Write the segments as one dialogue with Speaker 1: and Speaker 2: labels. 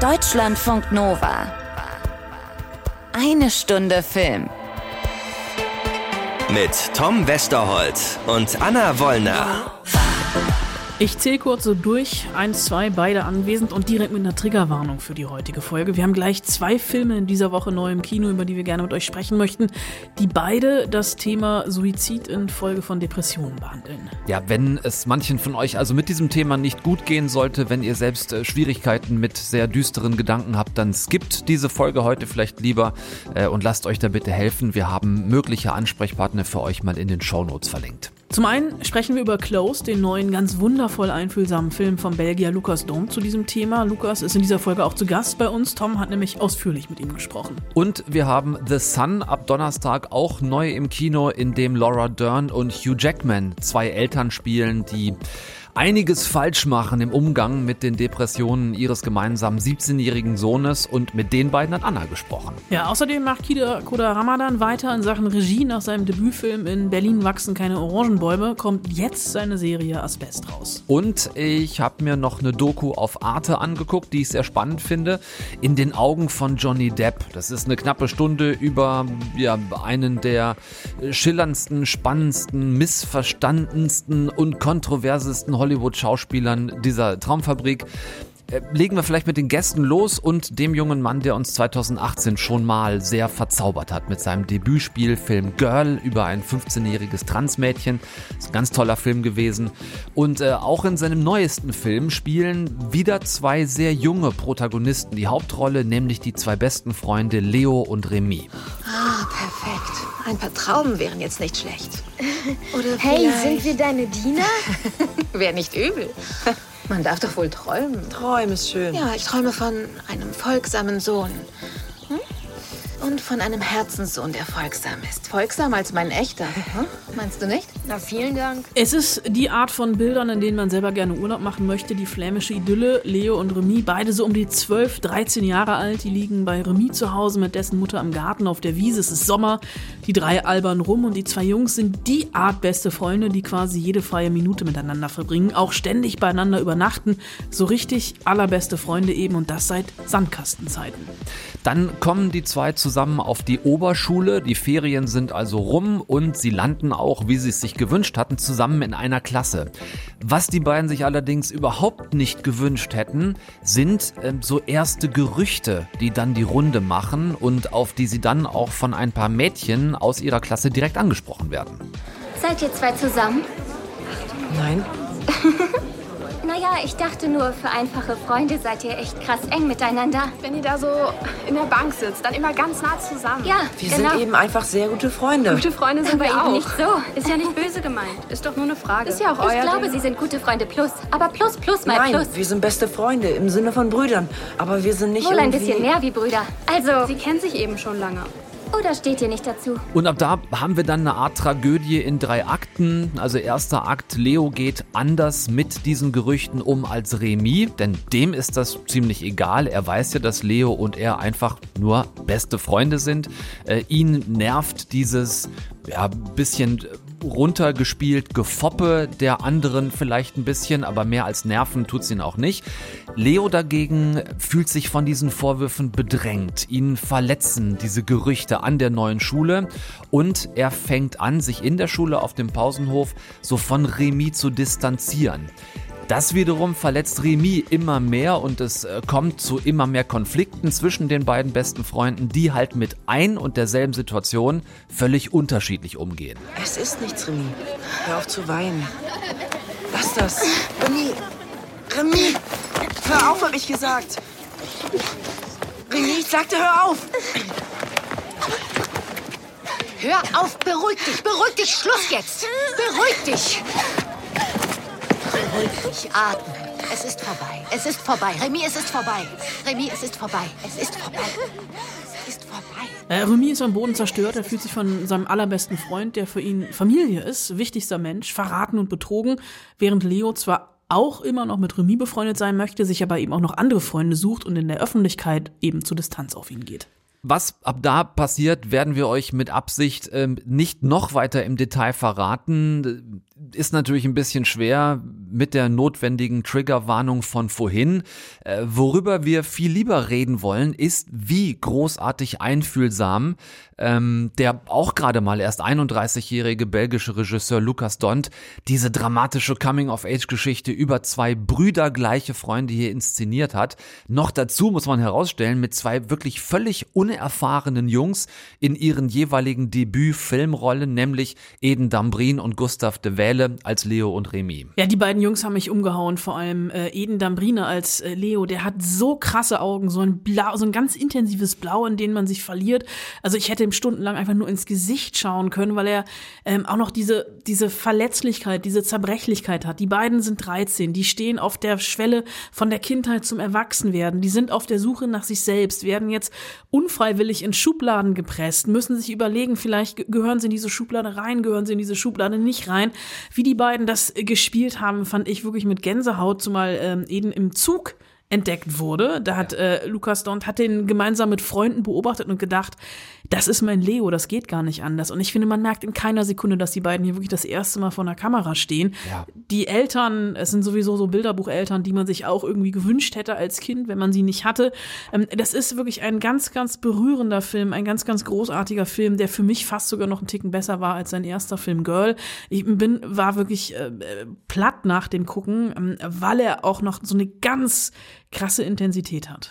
Speaker 1: Deutschlandfunk Nova. Eine Stunde Film.
Speaker 2: Mit Tom Westerholt und Anna Wollner.
Speaker 3: Ich zähle kurz so durch. Eins, zwei, beide anwesend und direkt mit einer Triggerwarnung für die heutige Folge. Wir haben gleich zwei Filme in dieser Woche neu im Kino, über die wir gerne mit euch sprechen möchten, die beide das Thema Suizid in Folge von Depressionen behandeln.
Speaker 4: Ja, wenn es manchen von euch also mit diesem Thema nicht gut gehen sollte, wenn ihr selbst äh, Schwierigkeiten mit sehr düsteren Gedanken habt, dann skippt diese Folge heute vielleicht lieber äh, und lasst euch da bitte helfen. Wir haben mögliche Ansprechpartner für euch mal in den Shownotes verlinkt.
Speaker 3: Zum einen sprechen wir über Close, den neuen, ganz wundervoll einfühlsamen Film vom Belgier Lukas Dom zu diesem Thema. Lukas ist in dieser Folge auch zu Gast bei uns. Tom hat nämlich ausführlich mit ihm gesprochen.
Speaker 4: Und wir haben The Sun ab Donnerstag auch neu im Kino, in dem Laura Dern und Hugh Jackman zwei Eltern spielen, die einiges falsch machen im Umgang mit den Depressionen ihres gemeinsamen 17-jährigen Sohnes und mit den beiden hat Anna gesprochen.
Speaker 3: Ja, außerdem macht Kida Koda Ramadan weiter in Sachen Regie. Nach seinem Debütfilm in Berlin wachsen keine Orangenbäume kommt jetzt seine Serie Asbest raus.
Speaker 4: Und ich habe mir noch eine Doku auf Arte angeguckt, die ich sehr spannend finde. In den Augen von Johnny Depp. Das ist eine knappe Stunde über ja, einen der schillerndsten, spannendsten, missverstandensten und kontroversesten Hollywood-Schauspielern dieser Traumfabrik. Äh, legen wir vielleicht mit den Gästen los und dem jungen Mann, der uns 2018 schon mal sehr verzaubert hat mit seinem Debütspielfilm Girl über ein 15-jähriges Transmädchen. Ist ein ganz toller Film gewesen. Und äh, auch in seinem neuesten Film spielen wieder zwei sehr junge Protagonisten die Hauptrolle, nämlich die zwei besten Freunde Leo und Remy.
Speaker 5: Ah, perfekt. Ein paar Trauben wären jetzt nicht schlecht.
Speaker 6: Oder hey, sind wir deine Diener?
Speaker 5: Wäre nicht übel. Man darf doch wohl träumen.
Speaker 7: Träumen ist schön.
Speaker 5: Ja, ich träume von einem folgsamen Sohn. Und von einem Herzenssohn, der folgsam ist. Folgsam als mein echter. Hm? Meinst du nicht?
Speaker 6: Na, vielen Dank.
Speaker 3: Es ist die Art von Bildern, in denen man selber gerne Urlaub machen möchte. Die flämische Idylle, Leo und Remy, beide so um die 12, 13 Jahre alt. Die liegen bei Remy zu Hause mit dessen Mutter am Garten auf der Wiese. Es ist Sommer. Die drei albern rum und die zwei Jungs sind die Art beste Freunde, die quasi jede freie Minute miteinander verbringen, auch ständig beieinander übernachten. So richtig allerbeste Freunde eben und das seit Sandkastenzeiten.
Speaker 4: Dann kommen die zwei zusammen auf die Oberschule. Die Ferien sind also rum und sie landen auch, wie sie es sich gewünscht hatten, zusammen in einer Klasse. Was die beiden sich allerdings überhaupt nicht gewünscht hätten, sind äh, so erste Gerüchte, die dann die Runde machen und auf die sie dann auch von ein paar Mädchen aus ihrer Klasse direkt angesprochen werden.
Speaker 6: Seid ihr zwei zusammen?
Speaker 7: Nein.
Speaker 6: Naja, ich dachte nur, für einfache Freunde seid ihr echt krass eng miteinander.
Speaker 8: Wenn ihr da so in der Bank sitzt, dann immer ganz nah zusammen.
Speaker 6: Ja,
Speaker 7: Wir
Speaker 6: genau.
Speaker 7: sind eben einfach sehr gute Freunde.
Speaker 8: Gute Freunde sind
Speaker 6: Aber
Speaker 8: wir auch.
Speaker 6: nicht so.
Speaker 8: Ist ja nicht böse gemeint. Ist doch nur eine Frage. Ist ja auch
Speaker 6: Ich
Speaker 8: euer
Speaker 6: glaube,
Speaker 8: Ding.
Speaker 6: sie sind gute Freunde plus. Aber plus plus mal
Speaker 7: Nein,
Speaker 6: plus.
Speaker 7: wir sind beste Freunde im Sinne von Brüdern. Aber wir sind nicht
Speaker 6: Wohl ein
Speaker 7: irgendwie...
Speaker 6: bisschen mehr wie Brüder. Also,
Speaker 8: Sie kennen sich eben schon lange.
Speaker 6: Oder steht ihr nicht dazu?
Speaker 4: Und ab da haben wir dann eine Art Tragödie in drei Akten. Also erster Akt, Leo geht anders mit diesen Gerüchten um als Remy, denn dem ist das ziemlich egal. Er weiß ja, dass Leo und er einfach nur beste Freunde sind. Äh, ihn nervt dieses ja, bisschen runtergespielt Gefoppe der anderen vielleicht ein bisschen, aber mehr als Nerven tut's ihn auch nicht. Leo dagegen fühlt sich von diesen Vorwürfen bedrängt. Ihn verletzen diese Gerüchte an der neuen Schule und er fängt an, sich in der Schule auf dem Pausenhof so von Remy zu distanzieren. Das wiederum verletzt Remy immer mehr und es äh, kommt zu immer mehr Konflikten zwischen den beiden besten Freunden, die halt mit ein und derselben Situation völlig unterschiedlich umgehen.
Speaker 7: Es ist nichts, Remy. Hör auf zu weinen. Lass das. Remy! Remy! Hör auf, hab ich gesagt. Remy, ich sagte, hör auf!
Speaker 5: Hör auf, beruhig dich, beruhig dich, Schluss jetzt. Beruhig dich. Dich, atmen. Es ist vorbei, es ist vorbei. Remy, es ist vorbei. Remy, es ist vorbei, es ist vorbei. Es ist vorbei.
Speaker 3: Äh, Remy ist am Boden zerstört. Er fühlt sich von seinem allerbesten Freund, der für ihn Familie ist, wichtigster Mensch, verraten und betrogen, während Leo zwar auch immer noch mit Remy befreundet sein möchte, sich aber eben auch noch andere Freunde sucht und in der Öffentlichkeit eben zur Distanz auf ihn geht.
Speaker 4: Was ab da passiert, werden wir euch mit Absicht ähm, nicht noch weiter im Detail verraten. Ist natürlich ein bisschen schwer mit der notwendigen Triggerwarnung von vorhin. Äh, worüber wir viel lieber reden wollen, ist, wie großartig einfühlsam ähm, der auch gerade mal erst 31-jährige belgische Regisseur Lukas Dont diese dramatische Coming-of-Age-Geschichte über zwei brüdergleiche Freunde hier inszeniert hat. Noch dazu muss man herausstellen, mit zwei wirklich völlig unerfahrenen Jungs in ihren jeweiligen Debüt-Filmrollen, nämlich Eden Dambrin und Gustav de Wähle als Leo und Remy.
Speaker 3: Ja, die beiden Jungs haben mich umgehauen, vor allem äh, Eden Dambrine als äh, Leo, der hat so krasse Augen, so ein Blau, so ein ganz intensives Blau, in dem man sich verliert. Also ich hätte ihm stundenlang einfach nur ins Gesicht schauen können, weil er ähm, auch noch diese, diese Verletzlichkeit, diese Zerbrechlichkeit hat. Die beiden sind 13, die stehen auf der Schwelle von der Kindheit zum Erwachsenwerden, die sind auf der Suche nach sich selbst, werden jetzt unfreiwillig in Schubladen gepresst, müssen sich überlegen, vielleicht gehören sie in diese Schublade rein, gehören sie in diese Schublade nicht rein. Wie die beiden das gespielt haben, fand ich wirklich mit Gänsehaut, zumal ähm, eben im Zug entdeckt wurde. Da hat äh, Lukas Dont hat den gemeinsam mit Freunden beobachtet und gedacht, das ist mein Leo, das geht gar nicht anders. Und ich finde, man merkt in keiner Sekunde, dass die beiden hier wirklich das erste Mal vor einer Kamera stehen.
Speaker 4: Ja.
Speaker 3: Die Eltern, es sind sowieso so Bilderbucheltern, die man sich auch irgendwie gewünscht hätte als Kind, wenn man sie nicht hatte. Ähm, das ist wirklich ein ganz, ganz berührender Film, ein ganz, ganz großartiger Film, der für mich fast sogar noch einen Ticken besser war als sein erster Film Girl. Ich bin, war wirklich äh, platt nach dem Gucken, ähm, weil er auch noch so eine ganz krasse Intensität hat.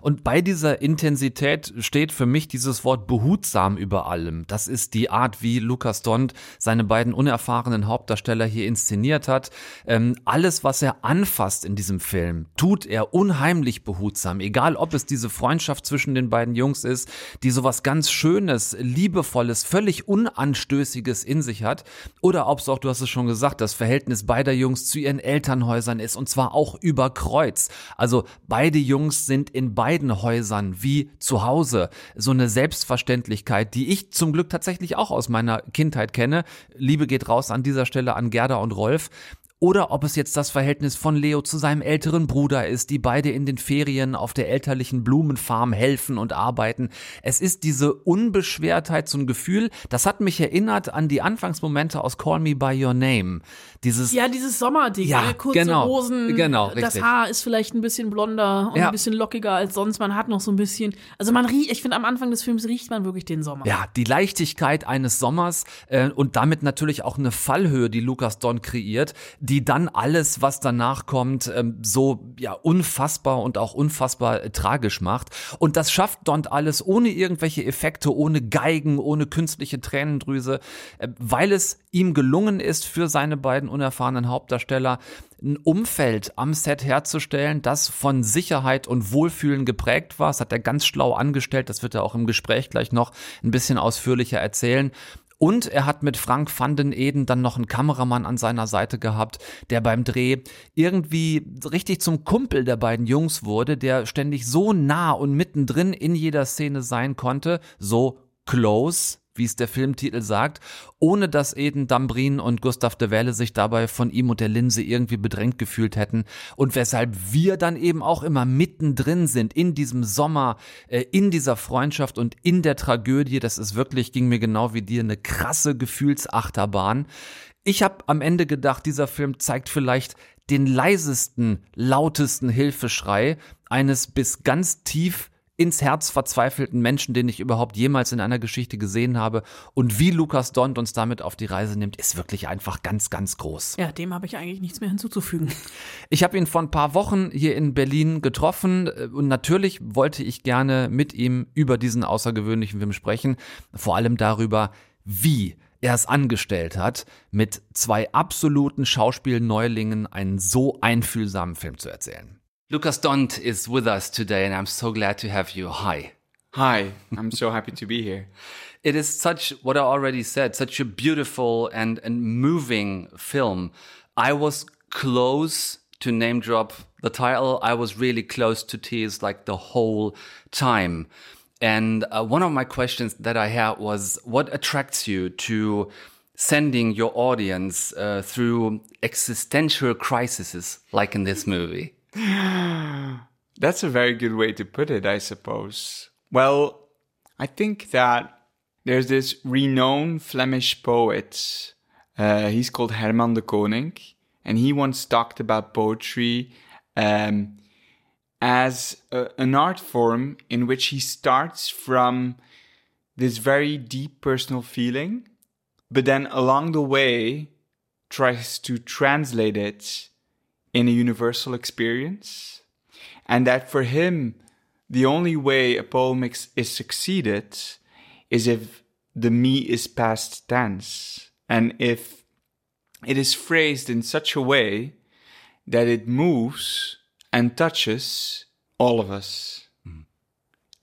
Speaker 4: Und bei dieser Intensität steht für mich dieses Wort behutsam über allem. Das ist die Art, wie Lukas Dont seine beiden unerfahrenen Hauptdarsteller hier inszeniert hat. Ähm, alles, was er anfasst in diesem Film, tut er unheimlich behutsam. Egal, ob es diese Freundschaft zwischen den beiden Jungs ist, die sowas ganz Schönes, Liebevolles, völlig Unanstößiges in sich hat. Oder ob es auch, du hast es schon gesagt, das Verhältnis beider Jungs zu ihren Elternhäusern ist. Und zwar auch über Kreuz. Also beide Jungs sind in in beiden Häusern wie zu Hause. So eine Selbstverständlichkeit, die ich zum Glück tatsächlich auch aus meiner Kindheit kenne. Liebe geht raus an dieser Stelle an Gerda und Rolf oder ob es jetzt das Verhältnis von Leo zu seinem älteren Bruder ist, die beide in den Ferien auf der elterlichen Blumenfarm helfen und arbeiten. Es ist diese Unbeschwertheit, so ein Gefühl, das hat mich erinnert an die Anfangsmomente aus Call Me By Your Name. Dieses
Speaker 3: ja, dieses Sommerding,
Speaker 4: ja,
Speaker 3: kurze
Speaker 4: genau,
Speaker 3: Hosen,
Speaker 4: genau,
Speaker 3: das
Speaker 4: richtig.
Speaker 3: Haar ist vielleicht ein bisschen blonder und
Speaker 4: Ja.
Speaker 3: ein bisschen lockiger als sonst. Man hat noch so ein bisschen, also man riecht, ich finde am Anfang des Films riecht man wirklich den Sommer.
Speaker 4: Ja, die Leichtigkeit eines Sommers äh, und damit natürlich auch eine Fallhöhe, die Lukas Don kreiert, die dann alles, was danach kommt, ähm, so ja unfassbar und auch unfassbar äh, tragisch macht. Und das schafft Don alles ohne irgendwelche Effekte, ohne Geigen, ohne künstliche Tränendrüse, äh, weil es ihm gelungen ist, für seine beiden unerfahrenen Hauptdarsteller ein Umfeld am Set herzustellen, das von Sicherheit und Wohlfühlen geprägt war. Das hat er ganz schlau angestellt. Das wird er auch im Gespräch gleich noch ein bisschen ausführlicher erzählen. Und er hat mit Frank van den Eden dann noch einen Kameramann an seiner Seite gehabt, der beim Dreh irgendwie richtig zum Kumpel der beiden Jungs wurde, der ständig so nah und mittendrin in jeder Szene sein konnte, so close, wie es der Filmtitel sagt, ohne dass Eden Dambrin und Gustav de Welle sich dabei von ihm und der Linse irgendwie bedrängt gefühlt hätten und weshalb wir dann eben auch immer mittendrin sind in diesem Sommer, äh, in dieser Freundschaft und in der Tragödie. Das ist wirklich, ging mir genau wie dir, eine krasse Gefühlsachterbahn. Ich habe am Ende gedacht, dieser Film zeigt vielleicht den leisesten, lautesten Hilfeschrei eines bis ganz tief ins Herz verzweifelten Menschen, den ich überhaupt jemals in einer Geschichte gesehen habe. Und wie Lukas Dont uns damit auf die Reise nimmt, ist wirklich einfach ganz, ganz groß.
Speaker 3: Ja, dem habe ich eigentlich nichts mehr hinzuzufügen.
Speaker 4: Ich habe ihn vor ein paar Wochen hier in Berlin getroffen äh, und natürlich wollte ich gerne mit ihm über diesen außergewöhnlichen Film sprechen. Vor allem darüber, wie er es angestellt hat, mit zwei absoluten Schauspielneulingen einen so einfühlsamen Film zu erzählen. Lucas Dont is with us today and I'm so glad to have you. Hi.
Speaker 9: Hi, I'm so happy to be here.
Speaker 4: It is such what I already said, such a beautiful and and moving film. I was close to name drop the title. I was really close to tears like the whole time. And uh, one of my questions that I had was, what attracts you to sending your audience uh, through existential crises like in this movie?
Speaker 9: That's a very good way to put it, I suppose. Well, I think that there's this renowned Flemish poet. Uh, he's called Herman de Koning, and he once talked about poetry um, as a, an art form in which he starts from this very deep personal feeling, but then along the way tries to translate it in a universal experience. And that for him, the only way a poem is, succeeded is if the me is past tense and if it is phrased in such a way that it moves and touches all of us. Mm-hmm.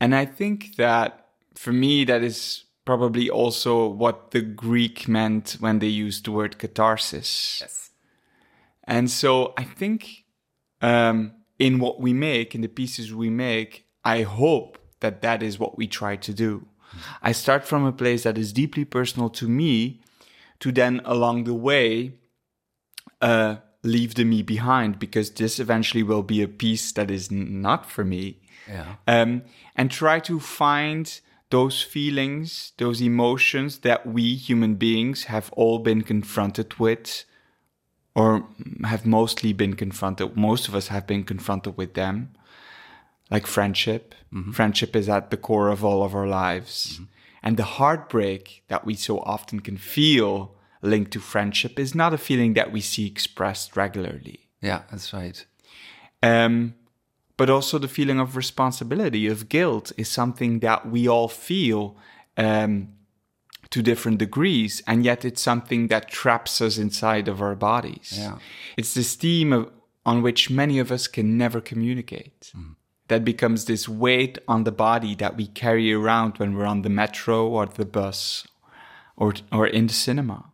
Speaker 9: And I think that for me, that is probably also what the Greek meant when they used the word catharsis.
Speaker 4: Yes.
Speaker 9: And so I think um, in what we make, in the pieces we make, I hope that that is what we try to do. I start from a place that is deeply personal to me to then along the way uh, leave the me behind because this eventually will be a piece that is not for me.
Speaker 4: Yeah.
Speaker 9: Um, and try to find those feelings, those emotions that we human beings have all been confronted with, or have mostly been confronted. Most of us have been confronted with them, like friendship. Friendship is at the core of all of our lives. And the heartbreak that we so often can feel linked to friendship is not a feeling that we see expressed regularly.
Speaker 4: Yeah, that's right.
Speaker 9: Um, but also the feeling of responsibility, of guilt, is something that we all feel um, to different degrees, and yet it's something that traps us inside of our bodies.
Speaker 4: Yeah.
Speaker 9: It's this theme of, on which many of us can never communicate. Mm. That becomes this weight on the body that we carry around when we're on the metro or the bus or, or in the cinema.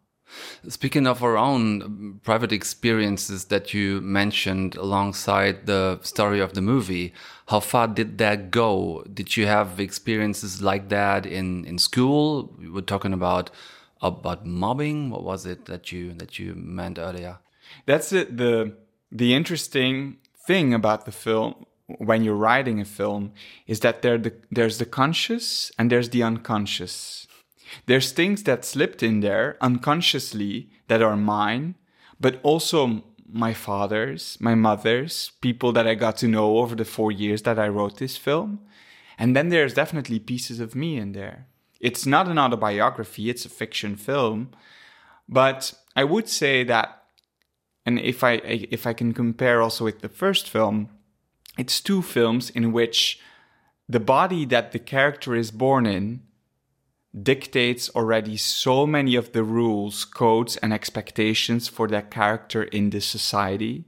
Speaker 4: Speaking of our own um, private experiences that you mentioned alongside the story of the movie, how far did that go? Did you have experiences like that in, in school? We were talking about about mobbing. What was it that you that you meant earlier?
Speaker 9: That's it. The the interesting thing about the film when you're writing a film is that there the, there's the conscious and there's the unconscious. There's things that slipped in there unconsciously that are mine, but also my father's, my mother's, people that I got to know over the four years that I wrote this film. And then there's definitely pieces of me in there. It's not an autobiography, it's a fiction film. But I would say that, and if I if I can compare also with the first film, it's two films in which the body that the character is born in dictates already so many of the rules, codes, and expectations for that character in this society.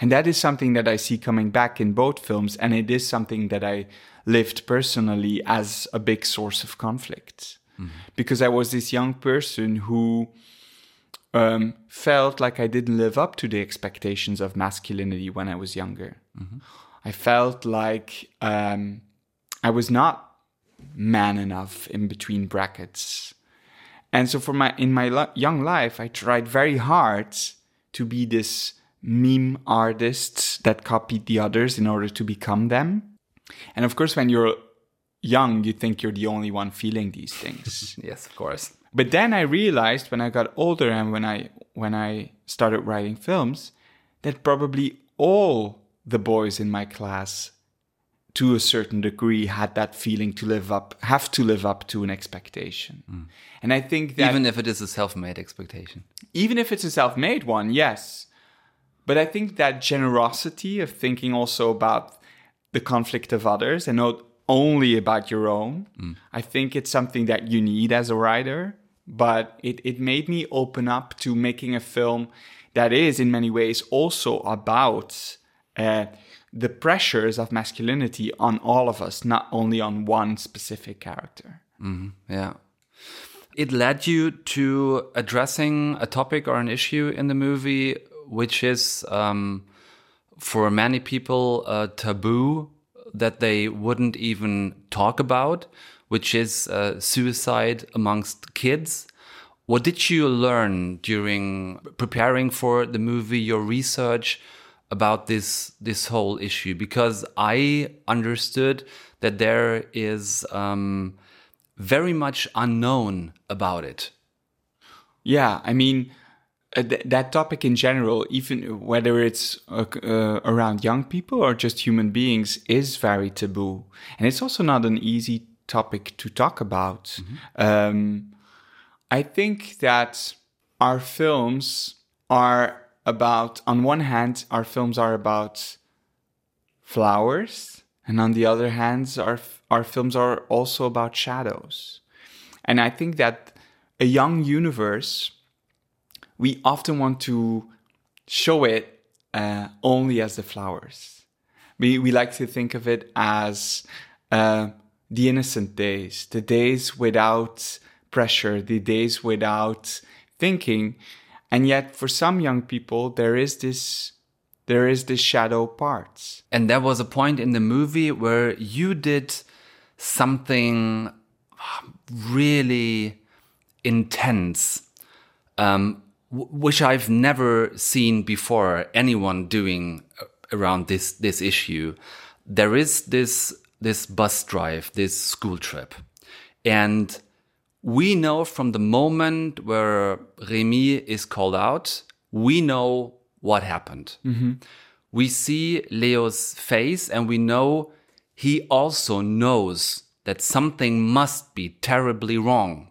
Speaker 9: And that is something that I see coming back in both films, and it is something that I lived personally as a big source of conflict. Because I was this young person who um, felt like I didn't live up to the expectations of masculinity when I was younger. I felt like um, I was not man enough in between brackets. And so for my in my li- young life, I tried very hard to be this meme artist that copied the others in order to become them. And of course, when you're young, you think you're the only one feeling these things.
Speaker 4: Yes, of course.
Speaker 9: But then I realized when I got older and when I when I started writing films that probably all the boys in my class to a certain degree had that feeling to live up have to live up to an expectation. And I think that
Speaker 4: Even if it is a self-made expectation.
Speaker 9: even if it's a self-made one, yes. But I think that generosity of thinking also about the conflict of others and not only about your own, I think it's something that you need as a writer. But it, it made me open up to making a film that is in many ways also about uh, the pressures of masculinity on all of us, not only on one specific character.
Speaker 4: Yeah. It led you to addressing a topic or an issue in the movie, which is um, for many people a taboo that they wouldn't even talk about, which is uh, suicide amongst kids. What did you learn during preparing for the movie, your research about this this whole issue? Because I understood that there is um, very much unknown about it.
Speaker 9: Yeah, I mean, uh, th- that topic in general, even whether it's uh, uh, around young people or just human beings, is very taboo. And it's also not an easy topic to talk about. Um, I think that our films are about, on one hand, our films are about flowers, and on the other hand, our our films are also about shadows. And I think that a young universe, we often want to show it uh, only as the flowers. We we like to think of it as uh, the innocent days, the days without pressure, the days without thinking. And yet, for some young people, there is this there is this shadow part.
Speaker 4: And there was a point in the movie where you did something really intense, um, which I've never seen before anyone doing uh, around this this issue. There is this this bus drive, this school trip, and we know from the moment where Remy is called out, we know what happened. Mm-hmm. We see Leo's face and we know he also knows that something must be terribly wrong.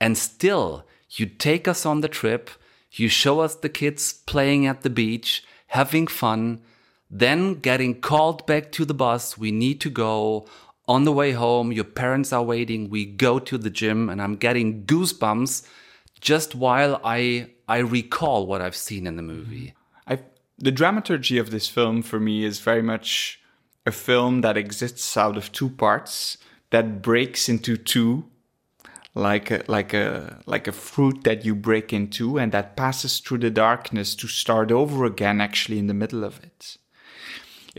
Speaker 4: And still, you take us on the trip, you show us the kids playing at the beach, having fun, then getting called back to the bus. We need to go. On the way home, your parents are waiting. We go to the gym and I'm getting goosebumps just while I, I recall what I've seen in the movie.
Speaker 9: I the dramaturgy of this film for me is very much a film that exists out of two parts that breaks into two like a like a like a fruit that you break into and that passes through the darkness to start over again actually in the middle of it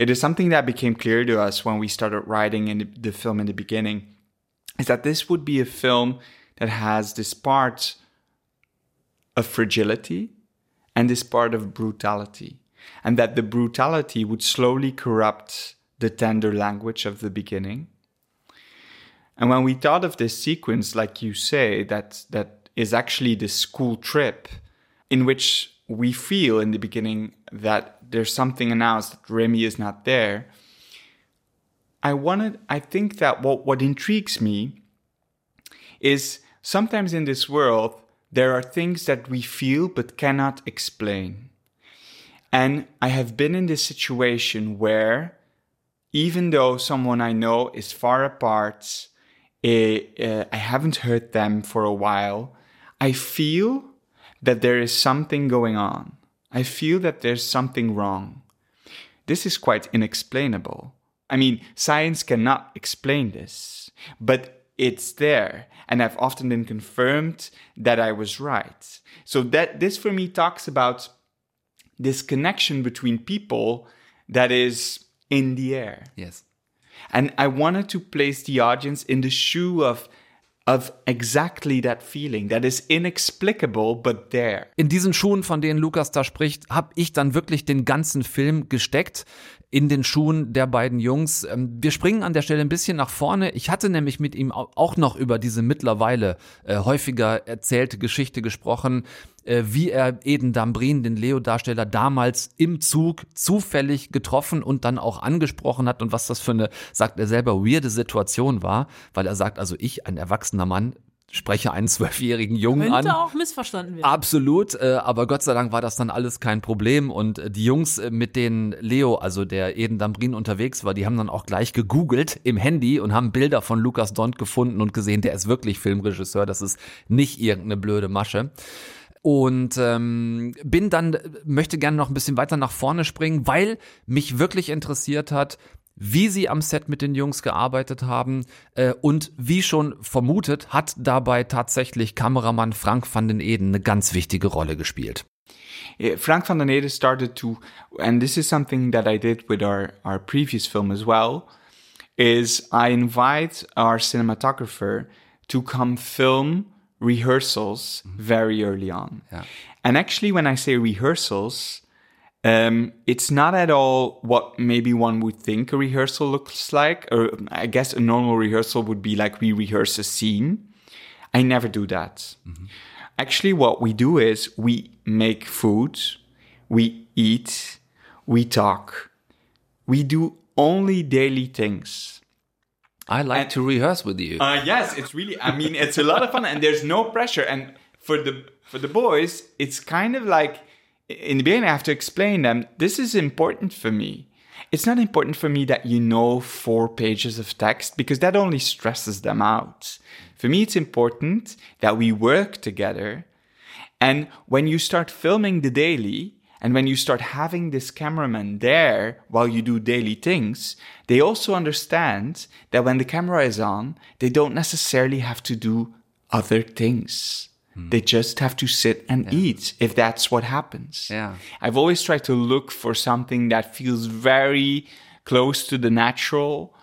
Speaker 9: it is something that became clear to us when we started writing in the, film in the beginning is that this would be a film that has this part of fragility and this part of brutality and that the brutality would slowly corrupt the tender language of the beginning. And when we thought of this sequence, like you say, that that is actually the school trip, in which we feel in the beginning that there's something announced that Remy is not there. I wanted. I think that what what intrigues me is sometimes in this world there are things that we feel but cannot explain. And I have been in this situation where, even though someone I know is far apart, eh, uh, I haven't heard them for a while, I feel that there is something going on. I feel that there's something wrong. This is quite inexplainable. I mean, science cannot explain this, but it's there. And I've often been confirmed that I was right. So that this for me talks about this connection between people that is in the air.
Speaker 4: Yes.
Speaker 9: And I wanted to place the audience in the shoe of of exactly that feeling that is inexplicable but there.
Speaker 4: In diesen Schuhen, von denen Lukas da spricht, habe ich dann wirklich den ganzen Film gesteckt in den Schuhen der beiden Jungs. Ähm, Wir springen an der Stelle ein bisschen nach vorne. Ich hatte nämlich mit ihm au- auch noch über diese mittlerweile äh, häufiger erzählte Geschichte gesprochen, äh, wie er Eden Dambrin, den Leo-Darsteller, damals im Zug zufällig getroffen und dann auch angesprochen hat und was das für eine, sagt er selber, weirde Situation war, weil er sagt, also ich, ein erwachsener Mann, spreche einen zwölfjährigen Jungen an.
Speaker 3: Könnte auch missverstanden werden.
Speaker 4: Absolut, äh, aber Gott sei Dank war das dann alles kein Problem und äh, die Jungs, äh, mit denen Leo, also der Eden Dambrin unterwegs war, die haben dann auch gleich gegoogelt im Handy und haben Bilder von Lukas Dont gefunden und gesehen, der ist wirklich Filmregisseur, das ist nicht irgendeine blöde Masche. Und ähm, bin dann, möchte gerne noch ein bisschen weiter nach vorne springen, weil mich wirklich interessiert hat, wie sie am Set mit den Jungs gearbeitet haben äh, und wie schon vermutet, hat dabei tatsächlich Kameramann Frank van den Eden eine ganz wichtige Rolle gespielt.
Speaker 9: Yeah, Frank van den Ede started to, and this is something that I did with our, our previous film as well, is I invite our cinematographer to come film rehearsals very early on.
Speaker 4: Yeah.
Speaker 9: And actually, when I say rehearsals, Um, it's not at all what maybe one would think a rehearsal looks like. Or I guess a normal rehearsal would be like we rehearse a scene. I never do that. Actually, what we do is we make food, we eat, we talk. We do only daily things.
Speaker 4: I like to rehearse with you.
Speaker 9: Uh, yes, it's really. I mean, it's a lot of fun, and there's no pressure. And for the for the boys, it's kind of like in the beginning, I have to explain them. This is important for me. It's not important for me that you know four pages of text because that only stresses them out. For me, it's important that we work together. And when you start filming the daily, and when you start having this cameraman there while you do daily things, they also understand that when the camera is on, they don't necessarily have to do other things. They just have to sit and eat if that's what happens.
Speaker 4: Yeah.
Speaker 9: I've always tried to look for something that feels very close to the natural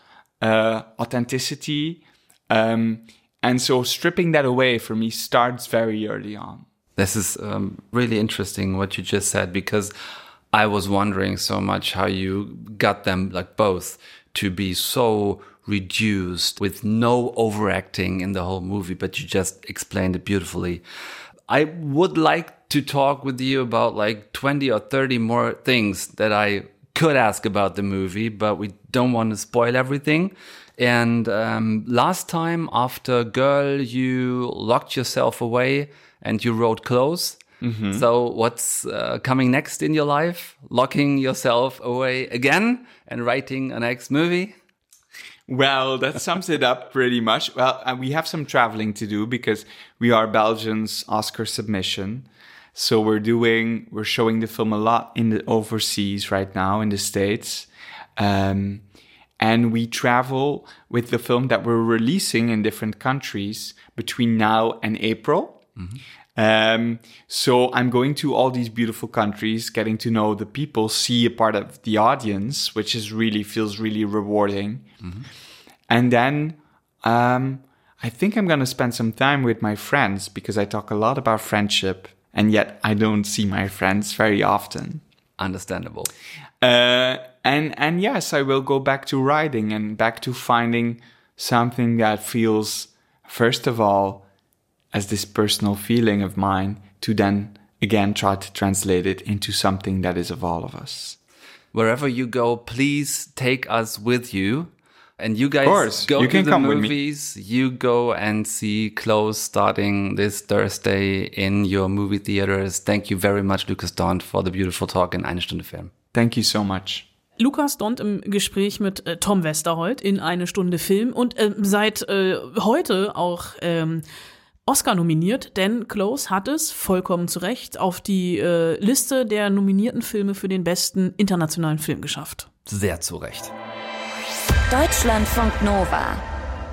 Speaker 9: uh, authenticity. Um, and so stripping that away for me starts very early on.
Speaker 4: This is um, really interesting what you just said because I was wondering so much how you got them like both to be so reduced with no overacting in the whole movie, but you just explained it beautifully. I would like to talk with you about like 20 or 30 more things that I could ask about the movie, but we don't want to spoil everything. And um, last time after Girl, you locked yourself away and you wrote Close. So what's uh, coming next in your life? Locking yourself away again and writing a next movie?
Speaker 9: Well, that sums it up pretty much. Well, uh, we have some traveling to do because we are Belgians Oscar submission. So we're doing, we're showing the film a lot in the overseas right now in the States. Um, and we travel with the film that we're releasing in different countries between now and April. Um, so I'm going to all these beautiful countries, getting to know the people, see a part of the audience, which is really feels really rewarding. And then um, I think I'm going to spend some time with my friends because I talk a lot about friendship, and yet I don't see my friends very often.
Speaker 4: Understandable.
Speaker 9: Uh, and and yes, I will go back to writing and back to finding something that feels, first of all, as this personal feeling of mine, to then again try to translate it into something that is of all of us.
Speaker 4: Wherever you go, please take us with you. And you guys
Speaker 9: course,
Speaker 4: go
Speaker 9: you
Speaker 4: to
Speaker 9: can
Speaker 4: the
Speaker 9: come with me.
Speaker 4: movies. You go and see Close starting this Thursday in your movie theaters. Thank you very much, Lucas Daunt, for the beautiful talk in Eine Stunde Film.
Speaker 9: Thank you so much.
Speaker 3: Lukas Dont im Gespräch mit äh, Tom Westerholt in eine Stunde Film und äh, seit äh, heute auch ähm, Oscar nominiert, denn Close hat es vollkommen zu Recht auf die äh, Liste der nominierten Filme für den besten internationalen Film geschafft.
Speaker 4: Sehr zu Recht.
Speaker 1: Deutschlandfunk Nova.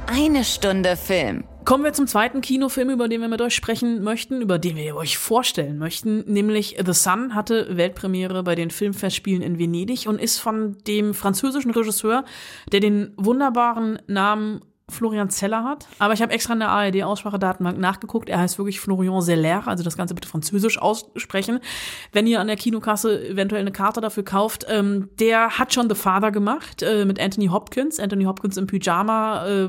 Speaker 1: Eine Stunde Film.
Speaker 3: Kommen wir zum zweiten Kinofilm, über den wir mit euch sprechen möchten, über den wir euch vorstellen möchten, nämlich The Sun hatte Weltpremiere bei den Filmfestspielen in Venedig und ist von dem französischen Regisseur, der den wunderbaren Namen Florian Zeller hat. Aber ich habe extra in der ARD-Aussprachedatenbank nachgeguckt. Er heißt wirklich Florian Zeller, also das Ganze bitte französisch aussprechen. Wenn ihr an der Kinokasse eventuell eine Karte dafür kauft, ähm, der hat schon The Father gemacht äh, mit Anthony Hopkins. Anthony Hopkins im Pyjama. Äh,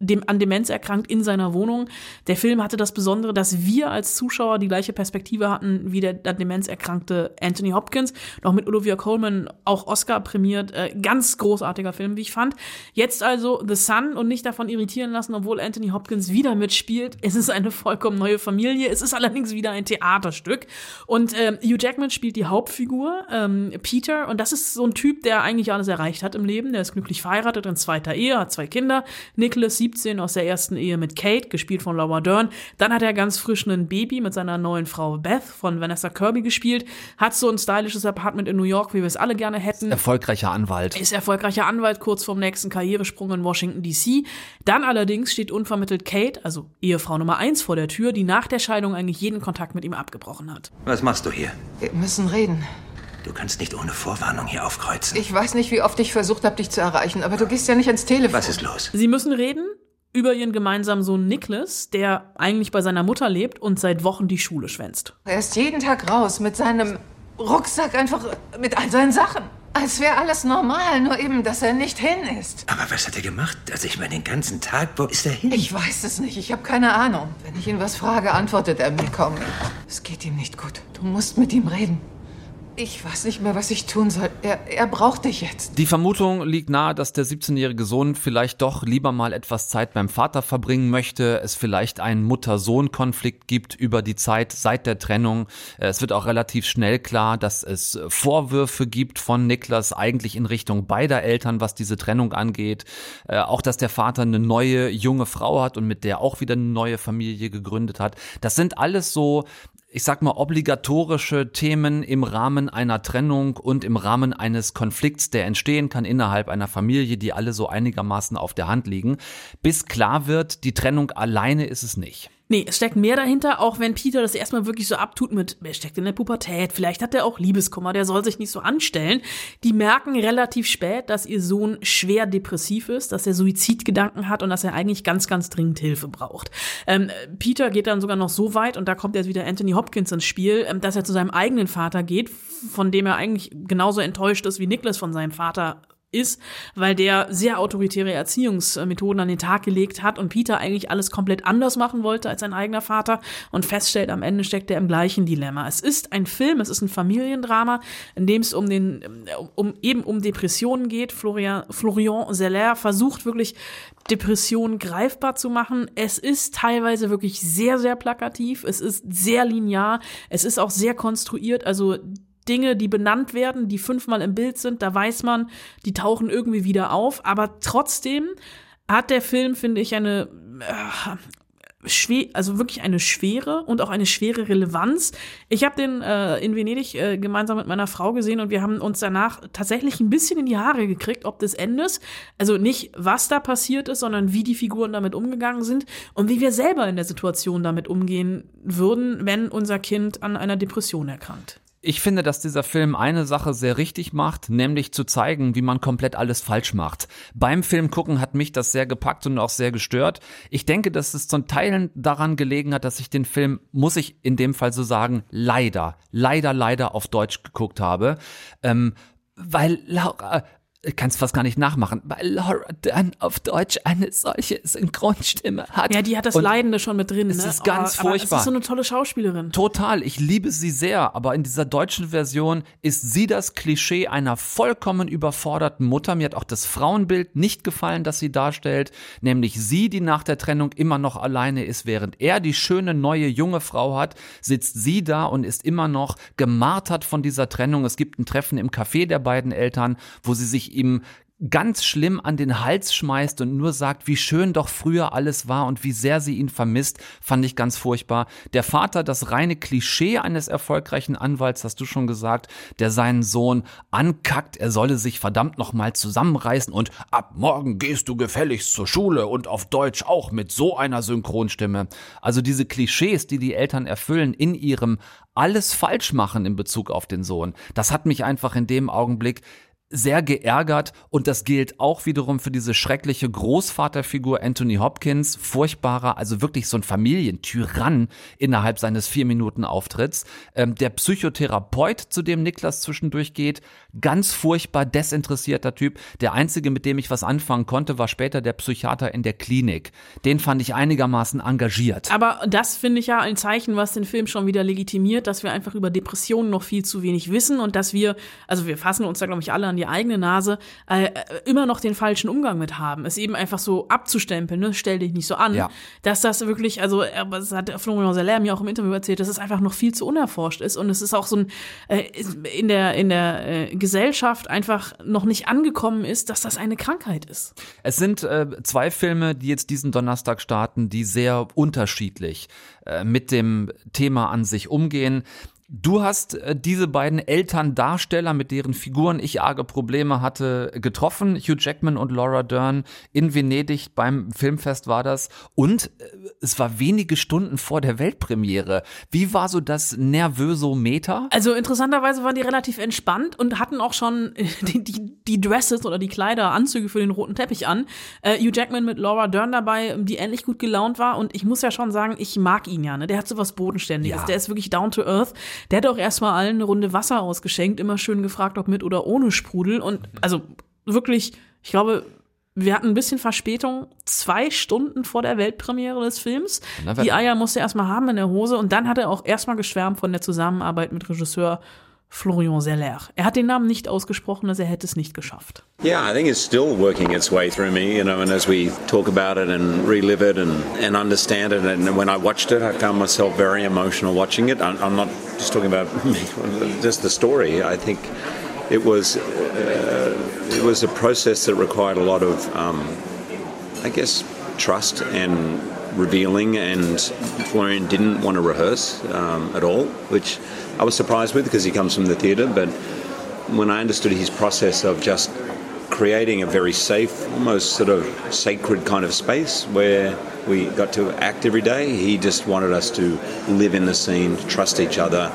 Speaker 3: dem, an Demenz erkrankt in seiner Wohnung. Der Film hatte das Besondere, dass wir als Zuschauer die gleiche Perspektive hatten wie der an Demenz erkrankte Anthony Hopkins. Noch mit Olivia Colman auch Oscar prämiert. Äh, ganz großartiger Film, wie ich fand. Jetzt also The Sun und nicht davon irritieren lassen, obwohl Anthony Hopkins wieder mitspielt. Es ist eine vollkommen neue Familie. Es ist allerdings wieder ein Theaterstück. Und ähm, Hugh Jackman spielt die Hauptfigur, ähm, Peter. Und das ist so ein Typ, der eigentlich alles erreicht hat im Leben. Der ist glücklich verheiratet in zweiter Ehe, hat zwei Kinder. Nicholas 17 aus der ersten Ehe mit Kate, gespielt von Laura Dern. Dann hat er ganz frisch ein Baby mit seiner neuen Frau Beth von Vanessa Kirby gespielt. Hat so ein stylisches Apartment in New York, wie wir es alle gerne hätten.
Speaker 4: Erfolgreicher Anwalt.
Speaker 3: Ist erfolgreicher Anwalt kurz vorm nächsten Karrieresprung in Washington DC. Dann allerdings steht unvermittelt Kate, also Ehefrau Nummer eins, vor der Tür, die nach der Scheidung eigentlich jeden Kontakt mit ihm abgebrochen hat.
Speaker 10: Was machst du hier?
Speaker 7: Wir müssen reden.
Speaker 10: Du kannst nicht ohne Vorwarnung hier aufkreuzen.
Speaker 7: Ich weiß nicht, wie oft ich versucht habe, dich zu erreichen, aber du gehst ja nicht ans Telefon.
Speaker 10: Was ist los?
Speaker 3: Sie müssen reden über ihren gemeinsamen Sohn Nicholas, der eigentlich bei seiner Mutter lebt und seit Wochen die Schule schwänzt.
Speaker 7: Er ist jeden Tag raus mit seinem
Speaker 11: Rucksack einfach mit all seinen Sachen. Als wäre alles normal, nur eben, dass er nicht hin ist.
Speaker 10: Aber was hat er gemacht? Also ich meine, den ganzen Tag, wo ist er hin?
Speaker 11: Ich weiß es nicht, ich habe keine Ahnung. Wenn ich ihn was frage, antwortet er mir kaum. Es geht ihm nicht gut. Du musst mit ihm reden. Ich weiß nicht mehr, was ich tun soll. Er, er braucht dich jetzt.
Speaker 4: Die Vermutung liegt nahe, dass der 17-jährige Sohn vielleicht doch lieber mal etwas Zeit beim Vater verbringen möchte, es vielleicht einen Mutter-Sohn-Konflikt gibt über die Zeit seit der Trennung. Es wird auch relativ schnell klar, dass es Vorwürfe gibt von Niklas eigentlich in Richtung beider Eltern, was diese Trennung angeht. Äh, auch, dass der Vater eine neue junge Frau hat und mit der auch wieder eine neue Familie gegründet hat. Das sind alles so ich sag mal, obligatorische Themen im Rahmen einer Trennung und im Rahmen eines Konflikts, der entstehen kann innerhalb einer Familie, die alle so einigermaßen auf der Hand liegen, bis klar wird, die Trennung alleine ist es nicht.
Speaker 3: Nee, es steckt mehr dahinter, auch wenn Peter das erstmal wirklich so abtut mit, er steckt in der Pubertät, vielleicht hat er auch Liebeskummer, der soll sich nicht so anstellen. Die merken relativ spät, dass ihr Sohn schwer depressiv ist, dass er Suizidgedanken hat und dass er eigentlich ganz, ganz dringend Hilfe braucht. Ähm, Peter geht dann sogar noch so weit, und da kommt jetzt wieder Anthony Hopkins ins Spiel, ähm, dass er zu seinem eigenen Vater geht, von dem er eigentlich genauso enttäuscht ist, wie Nicholas von seinem Vater ist, weil der sehr autoritäre Erziehungsmethoden an den Tag gelegt hat und Peter eigentlich alles komplett anders machen wollte als sein eigener Vater und feststellt, am Ende steckt er im gleichen Dilemma. Es ist ein Film, es ist ein Familiendrama, in dem es um den, um, eben um Depressionen geht. Florian, Florian Zeller versucht wirklich Depressionen greifbar zu machen. Es ist teilweise wirklich sehr, sehr plakativ. Es ist sehr linear. Es ist auch sehr konstruiert. Also Dinge, die benannt werden, die fünfmal im Bild sind, da weiß man, die tauchen irgendwie wieder auf. Aber trotzdem hat der Film, finde ich, eine äh, schwer, also wirklich eine schwere und auch eine schwere Relevanz. Ich habe den äh, in Venedig äh, gemeinsam mit meiner Frau gesehen und wir haben uns danach tatsächlich ein bisschen in die Haare gekriegt, ob des Endes, also nicht was da passiert ist, sondern wie die Figuren damit umgegangen sind und wie wir selber in der Situation damit umgehen würden, wenn unser Kind an einer Depression erkrankt.
Speaker 4: Ich finde, dass dieser Film eine Sache sehr richtig macht, nämlich zu zeigen, wie man komplett alles falsch macht. Beim Film gucken hat mich das sehr gepackt und auch sehr gestört. Ich denke, dass es zum Teil daran gelegen hat, dass ich den Film, muss ich in dem Fall so sagen, leider, leider, leider auf Deutsch geguckt habe. Ähm, weil Laura, ich kann es fast gar nicht nachmachen, weil Laura Dern auf Deutsch eine solche Synchronstimme hat.
Speaker 3: Ja, die hat das und Leidende schon mit drin.
Speaker 4: Es
Speaker 3: ne?
Speaker 4: ist ganz
Speaker 3: aber,
Speaker 4: furchtbar.
Speaker 3: Aber ist so eine tolle Schauspielerin.
Speaker 4: Total, ich liebe sie sehr, aber in dieser deutschen Version ist sie das Klischee einer vollkommen überforderten Mutter. Mir hat auch das Frauenbild nicht gefallen, das sie darstellt, nämlich sie, die nach der Trennung immer noch alleine ist, während er die schöne neue junge Frau hat, sitzt sie da und ist immer noch gemartert von dieser Trennung. Es gibt ein Treffen im Café der beiden Eltern, wo sie sich ihm ganz schlimm an den Hals schmeißt und nur sagt, wie schön doch früher alles war und wie sehr sie ihn vermisst, fand ich ganz furchtbar. Der Vater, das reine Klischee eines erfolgreichen Anwalts, hast du schon gesagt, der seinen Sohn ankackt, er solle sich verdammt nochmal zusammenreißen und ab morgen gehst du gefälligst zur Schule und auf Deutsch auch mit so einer Synchronstimme. Also diese Klischees, die die Eltern erfüllen in ihrem alles falsch machen in Bezug auf den Sohn, das hat mich einfach in dem Augenblick sehr geärgert und das gilt auch wiederum für diese schreckliche Großvaterfigur Anthony Hopkins, furchtbarer, also wirklich so ein Familientyrann innerhalb seines vier Minuten Auftritts. Ähm, der Psychotherapeut, zu dem Niklas zwischendurch geht, ganz furchtbar desinteressierter Typ. Der einzige, mit dem ich was anfangen konnte, war später der Psychiater in der Klinik. Den fand ich einigermaßen engagiert.
Speaker 3: Aber das finde ich ja ein Zeichen, was den Film schon wieder legitimiert, dass wir einfach über Depressionen noch viel zu wenig wissen und dass wir, also wir fassen uns da glaube ich alle an die eigene Nase, äh, immer noch den falschen Umgang mit haben. Es eben einfach so abzustempeln, ne? stell dich nicht so an,
Speaker 4: Ja.
Speaker 3: dass das wirklich, also äh, das hat Florian Seller mir auch im Interview erzählt, dass es einfach noch viel zu unerforscht ist und es ist auch so ein äh, in der in der äh, Gesellschaft einfach noch nicht angekommen ist, dass das eine Krankheit ist.
Speaker 4: Es sind äh, zwei Filme, die jetzt diesen Donnerstag starten, die sehr unterschiedlich äh, mit dem Thema an sich umgehen. Du hast äh, diese beiden Elterndarsteller, mit deren Figuren ich arge Probleme hatte, getroffen. Hugh Jackman und Laura Dern in Venedig beim Filmfest war das. Und äh, es war wenige Stunden vor der Weltpremiere. Wie war so das Nervösometer?
Speaker 3: Also interessanterweise waren die relativ entspannt und hatten auch schon äh, die, die, die Dresses oder die Kleider, Anzüge für den roten Teppich an. Äh, Hugh Jackman mit Laura Dern dabei, die ähnlich gut gelaunt war. Und ich muss ja schon sagen, ich mag ihn ja. Ne? Der hat so was Bodenständiges.
Speaker 4: Ja.
Speaker 3: Der ist wirklich down to earth. Der hat auch erstmal allen eine Runde Wasser ausgeschenkt, immer schön gefragt, ob mit oder ohne Sprudel. Und also wirklich, ich glaube, wir hatten ein bisschen Verspätung, zwei Stunden vor der Weltpremiere des Films. Die Eier musste er erstmal haben in der Hose und dann hat er auch erstmal geschwärmt von der Zusammenarbeit mit Regisseur Florian Zeller. Er hat den Namen nicht ausgesprochen, also er hätte es nicht geschafft.
Speaker 12: Yeah, I think it's still working its way through me, you know, and as we talk about it and relive it and, and understand it, and when I watched it, I found myself very emotional watching it. I'm, not just talking about just the story. I think it was uh, it was a process that required a lot of, um, I guess, trust and revealing. And Florian didn't want to rehearse um, at all, which I was surprised with because he comes from the theatre. But when I understood his process of just creating a very safe, almost sort of sacred kind of space where we got to act every day, he just wanted us to live in the scene, trust each other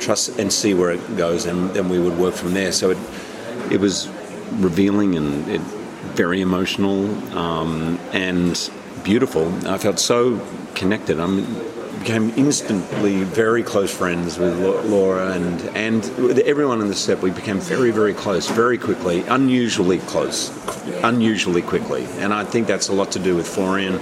Speaker 12: trust and see where it goes, and then we would work from there. So it it was revealing and it, very emotional um, and beautiful. I felt so connected. I became instantly very close friends with Laura and and with everyone in the set. We became very very close, very quickly, unusually close, unusually quickly. And I think that's a lot to do with Florian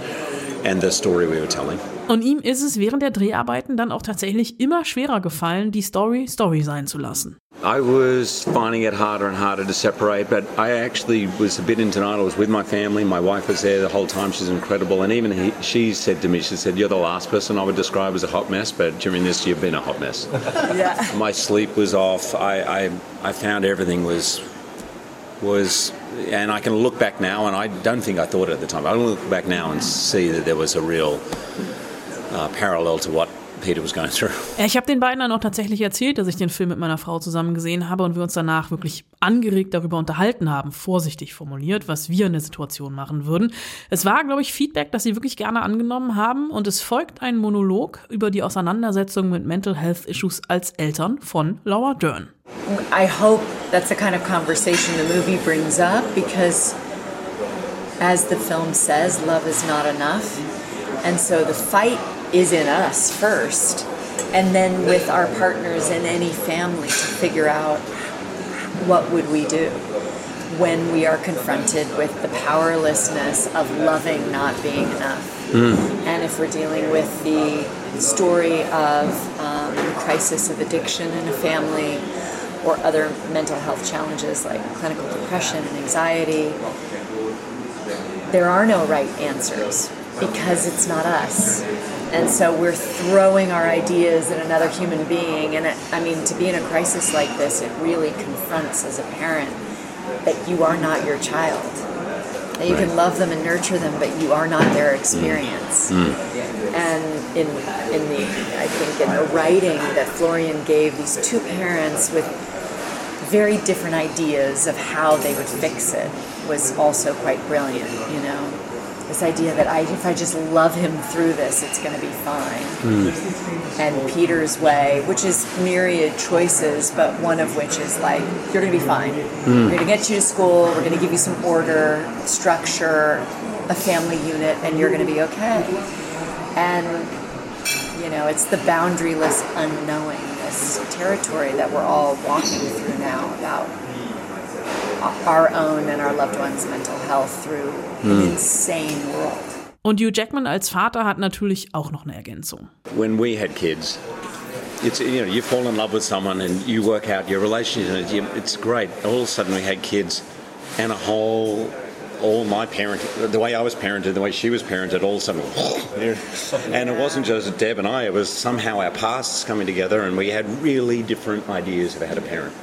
Speaker 12: and the story we were telling.
Speaker 3: Und ihm ist es während der Dreharbeiten dann auch tatsächlich immer schwerer gefallen, die Story Story sein zu lassen.
Speaker 12: I was finding it harder and harder to separate, but I actually was a bit in denial. I was with my family. My wife was there the whole time. She's incredible. And even he, she said to me, she said, You're the last person I would describe as a hot mess, but during this, you've been a hot mess. yeah. My sleep was off. I, I, I found everything was was and I can look back now, and I don't think I thought it at the time. I can look back now and see that there was a real uh, parallel to what Peter was going through.
Speaker 3: Ich habe den beiden dann auch tatsächlich erzählt, dass ich den Film mit meiner Frau zusammen gesehen habe und wir uns danach wirklich angeregt darüber unterhalten haben, vorsichtig formuliert, was wir in der Situation machen würden. Es war, glaube ich, Feedback, das sie wirklich gerne angenommen haben und es folgt ein Monolog über die Auseinandersetzung mit Mental Health Issues als Eltern von Laura Dern.
Speaker 13: I hope that's the kind of conversation the movie brings up because as the film says, love is not enough. And so the fight is in us first, and then with our partners in any family to figure out what would we do when we are confronted with the powerlessness of loving not being enough. Mm. And if we're dealing with the story of um, the crisis of addiction in a family or other mental health challenges like clinical depression and anxiety, there are no right answers because it's not us. And so we're throwing our ideas at another human being. And it, I mean, to be in a crisis like this, it really confronts as a parent that you are not your child. That you right. can love them and nurture them, but you are not their experience. Mm. And in, in the, I think in the writing that Florian gave these two parents with very different ideas of how they would fix it was also quite brilliant, you know this idea that I, if I just love him through this, it's going to be fine. Mm. And Peter's way, which is myriad choices, but one of which is like, you're going to be fine. Mm. We're going to get you to school, we're going to give you some order, structure, a family unit, and you're going to be okay. And, you know, it's the boundaryless unknowing, this territory that we're all walking through now about our own and our loved ones' mental health through an hmm. insane world.
Speaker 3: Und Hugh Jackman als Vater hat natürlich auch noch eine Ergänzung.
Speaker 12: When we had kids, it's you know you fall in love with someone and you work out your relationship. It's great. All of a sudden we had kids, and a whole all my parent, the way I was parented, the way she was parented, all of a sudden, and it wasn't just Deb and I. It was somehow our pasts coming together, and we had really different ideas of how to parent.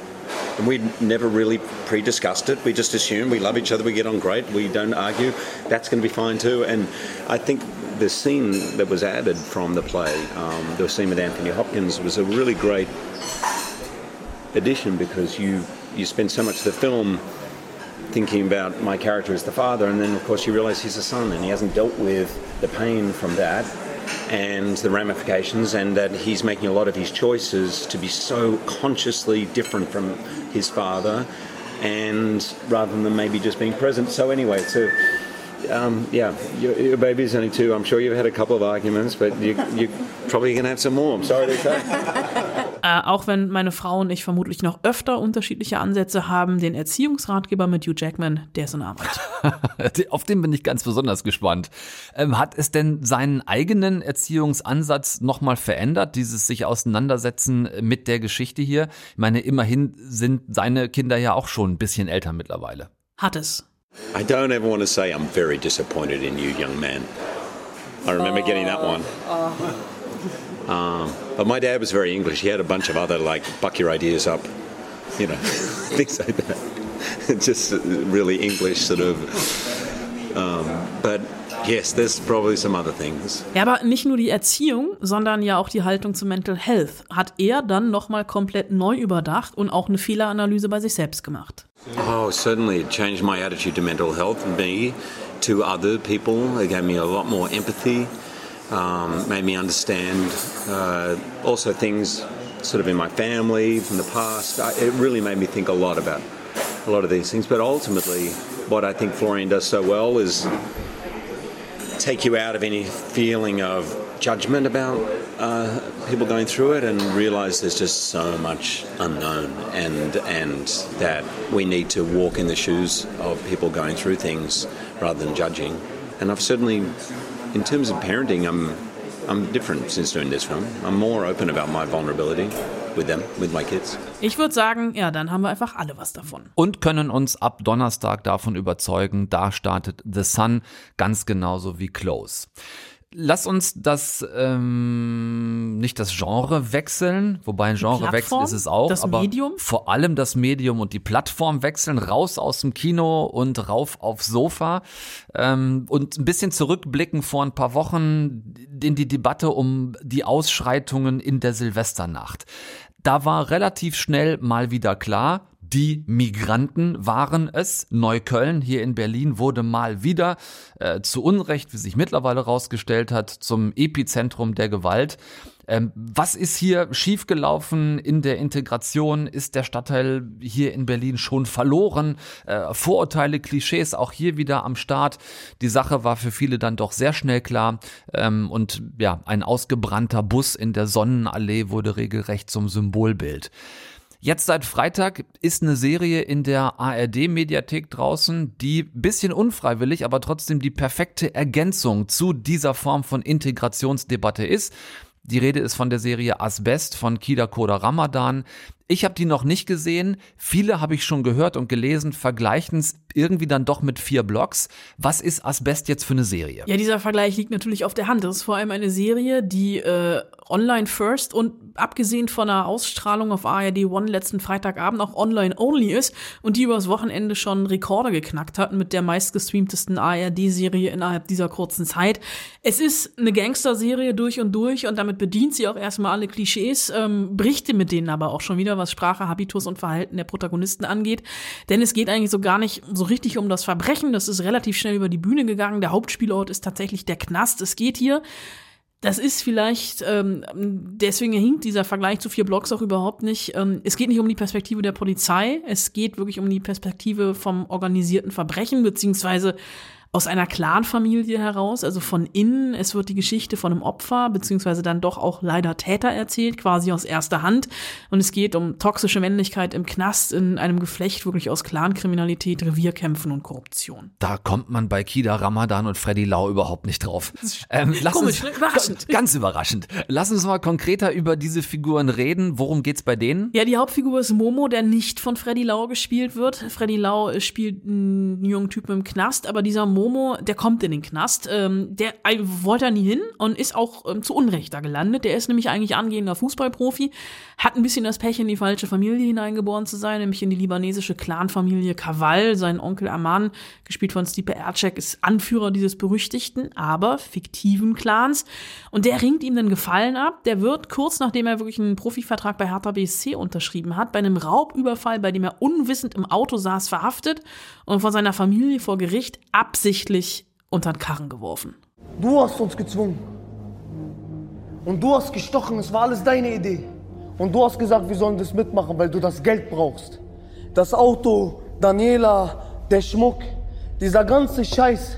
Speaker 12: And we never really pre discussed it. We just assume we love each other, we get on great, we don't argue. That's going to be fine too. And I think the scene that was added from the play, um, the scene with Anthony Hopkins, was a really great addition because you, you spend so much of the film thinking about my character as the father, and then of course you realise he's a son and he hasn't dealt with the pain from that and the ramifications, and that he's making a lot of his choices to be so consciously different from his father, and rather than maybe just being present. So anyway, so. Um, yeah, your, your baby's only two. I'm sure you've had a couple of arguments, but you, you're probably going to have some more. I'm sorry to say.
Speaker 3: Äh, auch wenn meine Frau und ich vermutlich noch öfter unterschiedliche Ansätze haben, den Erziehungsratgeber mit Hugh Jackman, der ist in Arbeit.
Speaker 4: Auf den bin ich ganz besonders gespannt. Ähm, hat es denn seinen eigenen Erziehungsansatz nochmal verändert, dieses sich auseinandersetzen mit der Geschichte hier? Ich meine, immerhin sind seine Kinder ja auch schon ein bisschen älter mittlerweile.
Speaker 3: Hat es.
Speaker 12: I don't ever want to say I'm very disappointed in you, young man. I remember getting that one. Um, but my dad was very English. He had a bunch of other, like, buck your ideas up, you know, things like that. Just really English sort of. Um, but yes, there's probably some other things.
Speaker 3: Ja, aber nicht nur die Erziehung, sondern ja auch die Haltung zu Mental Health hat er dann nochmal komplett neu überdacht und auch eine Fehleranalyse bei sich selbst gemacht.
Speaker 12: Oh, certainly. It changed my attitude to mental health and me to other people. It gave me a lot more empathy, um, made me understand uh, also things sort of in my family from the past. I, it really made me think a lot about a lot of these things. But ultimately, what I think Florian does so well is take you out of any feeling of judgment about uh, people going through it and realize there's just so much unknown and and that we need to walk in the shoes of people going through things rather than judging. And I've certainly, in terms of parenting, I'm I'm different since doing this film. I'm more open about my vulnerability with them, with my kids.
Speaker 3: Ich würde sagen, ja, dann haben wir einfach alle was davon.
Speaker 4: Und können uns ab Donnerstag davon überzeugen, da startet The Sun ganz genauso wie Close. Lass uns das ähm, nicht das Genre wechseln, wobei ein Genrewechsel ist es auch,
Speaker 3: das
Speaker 4: aber
Speaker 3: Medium?
Speaker 4: vor allem das Medium und die Plattform wechseln, raus aus dem Kino und rauf aufs Sofa ähm, und ein bisschen zurückblicken vor ein paar Wochen in die Debatte um die Ausschreitungen in der Silvesternacht. Da war relativ schnell mal wieder klar, die Migranten waren es. Neukölln hier in Berlin wurde mal wieder äh, zu Unrecht, wie sich mittlerweile rausgestellt hat, zum Epizentrum der Gewalt. Ähm, was ist hier schiefgelaufen in der Integration? Ist der Stadtteil hier in Berlin schon verloren? Äh, Vorurteile, Klischees auch hier wieder am Start. Die Sache war für viele dann doch sehr schnell klar. Ähm, und ja, ein ausgebrannter Bus in der Sonnenallee wurde regelrecht zum Symbolbild. Jetzt seit Freitag ist eine Serie in der ARD-Mediathek draußen, die bisschen unfreiwillig, aber trotzdem die perfekte Ergänzung zu dieser Form von Integrationsdebatte ist. Die Rede ist von der Serie Asbest von Kida Koda Ramadan. Ich habe die noch nicht gesehen. Viele habe ich schon gehört und gelesen, vergleichen es irgendwie dann doch mit vier Blogs. Was ist Asbest jetzt für eine Serie?
Speaker 3: Ja, dieser Vergleich liegt natürlich auf der Hand. Das ist vor allem eine Serie, die äh, online first und abgesehen von der Ausstrahlung auf ARD One letzten Freitagabend auch online only ist und die übers Wochenende schon Rekorde geknackt hat mit der meistgestreamtesten ARD-Serie innerhalb dieser kurzen Zeit. Es ist eine Gangster-Serie durch und durch und damit bedient sie auch erstmal alle Klischees, ähm, bricht mit denen aber auch schon wieder, was Sprache, Habitus und Verhalten der Protagonisten angeht. Denn es geht eigentlich so gar nicht so richtig um das Verbrechen. Das ist relativ schnell über die Bühne gegangen. Der Hauptspielort ist tatsächlich der Knast. Es geht hier das ist vielleicht, ähm, deswegen hinkt dieser Vergleich zu vier Blocks auch überhaupt nicht. Ähm, es geht nicht um die Perspektive der Polizei, es geht wirklich um die Perspektive vom organisierten Verbrechen, beziehungsweise aus einer Clanfamilie heraus, also von innen. Es wird die Geschichte von einem Opfer, beziehungsweise dann doch auch leider Täter erzählt, quasi aus erster Hand. Und es geht um toxische Männlichkeit im Knast in einem Geflecht wirklich aus Clankriminalität, Revierkämpfen und Korruption.
Speaker 4: Da kommt man bei Kida Ramadan und Freddy Lau überhaupt nicht drauf. Ähm,
Speaker 3: Komisch,
Speaker 4: uns,
Speaker 3: überraschend.
Speaker 4: Ganz überraschend. Lass uns mal konkreter über diese Figuren reden. Worum geht's bei denen?
Speaker 3: Ja, die Hauptfigur ist Momo, der nicht von Freddy Lau gespielt wird. Freddy Lau spielt einen jungen Typen im Knast, aber dieser Momo, der kommt in den Knast. Ähm, der äh, wollte da nie hin und ist auch ähm, zu Unrecht da gelandet. Der ist nämlich eigentlich angehender Fußballprofi, hat ein bisschen das Pech, in die falsche Familie hineingeboren zu sein, nämlich in die libanesische Clanfamilie Kaval. Sein Onkel Aman, gespielt von Stipe Ercek, ist Anführer dieses berüchtigten, aber fiktiven Clans. Und der ringt ihm den Gefallen ab. Der wird kurz nachdem er wirklich einen Profivertrag bei Hertha BSC unterschrieben hat, bei einem Raubüberfall, bei dem er unwissend im Auto saß, verhaftet und von seiner Familie vor Gericht absichtlich unter den Karren geworfen.
Speaker 14: Du hast uns gezwungen. Und du hast gestochen, es war alles deine Idee. Und du hast gesagt, wir sollen das mitmachen, weil du das Geld brauchst. Das Auto, Daniela, der Schmuck, dieser ganze Scheiß.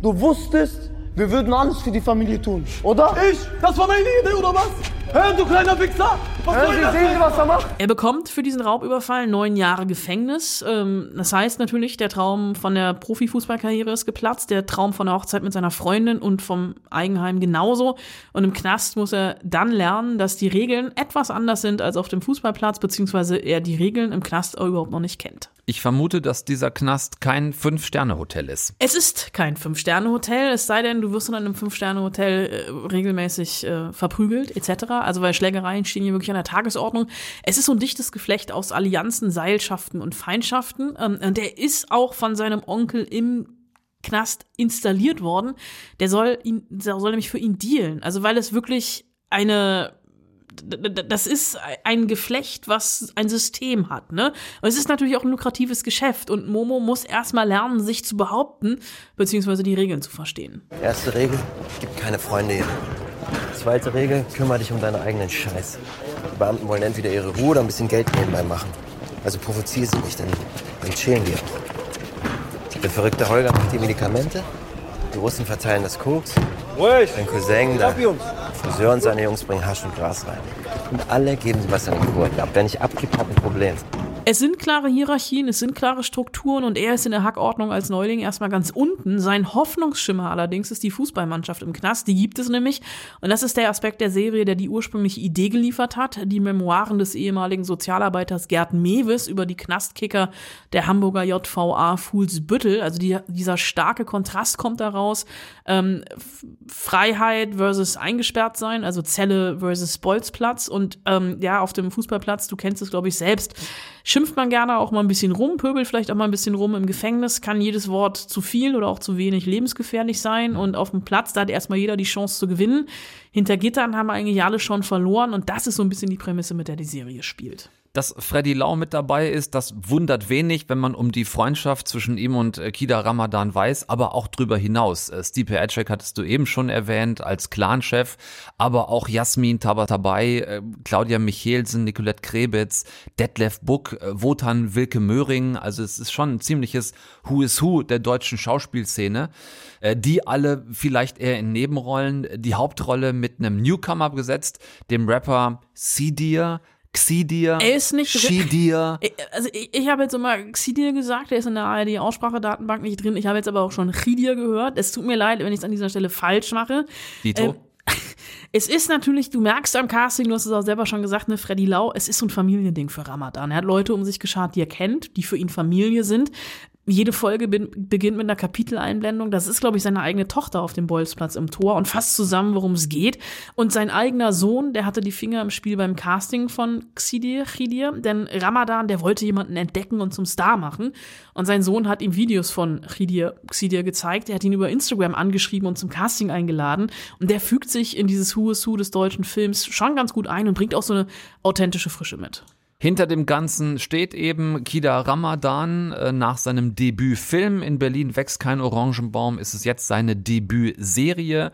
Speaker 14: Du wusstest, wir würden alles für die Familie tun, oder?
Speaker 15: Ich? Das war meine Idee, oder was?
Speaker 14: Hör, du kleiner Wichser! Was
Speaker 3: Hören
Speaker 14: soll
Speaker 3: Sie,
Speaker 14: das
Speaker 3: sehen
Speaker 14: denn?
Speaker 3: Sie, was er macht? Er bekommt für diesen Raubüberfall neun Jahre Gefängnis. Ähm, Das heißt natürlich, der Traum von der Profifußballkarriere ist geplatzt, der Traum von der Hochzeit mit seiner Freundin und vom Eigenheim genauso. Und im Knast muss er dann lernen, dass die Regeln etwas anders sind als auf dem Fußballplatz, beziehungsweise er die Regeln im Knast auch überhaupt noch nicht kennt.
Speaker 4: Ich vermute, dass dieser Knast kein Fünf-Sterne-Hotel ist.
Speaker 3: Es ist kein Fünf-Sterne-Hotel, es sei denn, du wirst in einem Fünf-Sterne-Hotel äh, regelmäßig äh, verprügelt, etc. Also, weil Schlägereien stehen hier wirklich an der Tagesordnung. Es ist so ein dichtes Geflecht aus Allianzen, Seilschaften und Feindschaften. Ähm, der ist auch von seinem Onkel im Knast installiert worden. Der soll ihn, der soll nämlich für ihn dealen. Also, weil es wirklich eine das ist ein Geflecht, was ein System hat, ne? Und es ist natürlich auch ein lukratives Geschäft und Momo muss erstmal lernen, sich zu behaupten, beziehungsweise die Regeln zu verstehen.
Speaker 15: Erste Regel, gib keine Freunde hier. Zweite Regel, kümmere dich um deinen eigenen Scheiß. Die Beamten wollen entweder ihre Ruhe oder ein bisschen Geld nebenbei machen. Also provoziere sie nicht, dann, dann chillen wir. Der verrückte Holger macht die Medikamente, die Russen verteilen das Koks, dein Cousin, der Friseur und seine Jungs bringen Hasch und Gras rein. Und alle geben sie was an den Gurten ab. Wer nicht abgibt, hat ein Problem.
Speaker 3: Es sind klare Hierarchien, es sind klare Strukturen und er ist in der Hackordnung als Neuling erstmal ganz unten. Sein Hoffnungsschimmer allerdings ist die Fußballmannschaft im Knast. Die gibt es nämlich. Und das ist der Aspekt der Serie, der die ursprüngliche Idee geliefert hat. Die Memoiren des ehemaligen Sozialarbeiters Gerd Mewes über die Knastkicker der Hamburger JVA Fuhlsbüttel. Also die, dieser starke Kontrast kommt daraus. Ähm, Freiheit versus eingesperrt sein, also Zelle versus Bolzplatz. Und ähm, ja, auf dem Fußballplatz, du kennst es, glaube ich, selbst, schimpft man gerne auch mal ein bisschen rum, pöbelt vielleicht auch mal ein bisschen rum im Gefängnis, kann jedes Wort zu viel oder auch zu wenig lebensgefährlich sein. Und auf dem Platz, da hat erstmal jeder die Chance zu gewinnen. Hinter Gittern haben eigentlich alle schon verloren und das ist so ein bisschen die Prämisse, mit der die Serie spielt.
Speaker 4: Dass Freddy Lau mit dabei ist, das wundert wenig, wenn man um die Freundschaft zwischen ihm und äh, Kida Ramadan weiß, aber auch drüber hinaus. Äh, Stipe Ecek hattest du eben schon erwähnt als Clanchef, aber auch Jasmin Tabatabai, äh, Claudia Michelsen, Nicolette Krebitz, Detlef Buck, Wotan Wilke Möhring. Also es ist schon ein ziemliches Who is Who der deutschen Schauspielszene. Die alle vielleicht eher in Nebenrollen, die Hauptrolle mit einem Newcomer besetzt, dem Rapper Sidir. Xidir,
Speaker 3: Er ist nicht drin.
Speaker 4: Shidir.
Speaker 3: Ich- Also ich, ich habe jetzt immer Xidir gesagt, der ist in der ARD-Aussprachedatenbank nicht drin. Ich habe jetzt aber auch schon Chidir gehört. Es tut mir leid, wenn ich es an dieser Stelle falsch mache.
Speaker 4: Dito.
Speaker 3: Ähm, Es ist natürlich, du merkst am Casting, du hast es auch selber schon gesagt, ne, Freddy Lau, es ist so ein Familiending für Ramadan. Er hat Leute um sich geschart, die er kennt, die für ihn Familie sind. Jede Folge bin, beginnt mit einer Kapiteleinblendung. Das ist, glaube ich, seine eigene Tochter auf dem Bolzplatz im Tor und fasst zusammen, worum es geht. Und sein eigener Sohn, der hatte die Finger im Spiel beim Casting von Xidir, Khidir. Denn Ramadan, der wollte jemanden entdecken und zum Star machen. Und sein Sohn hat ihm Videos von Khidir, Xidir gezeigt. Er hat ihn über Instagram angeschrieben und zum Casting eingeladen. Und der fügt sich in dieses Who is Who des deutschen Films schon ganz gut ein und bringt auch so eine authentische Frische mit.
Speaker 4: Hinter dem Ganzen steht eben Kida Ramadan. Äh, Nach seinem Debütfilm in Berlin wächst kein Orangenbaum, ist es jetzt seine Debütserie.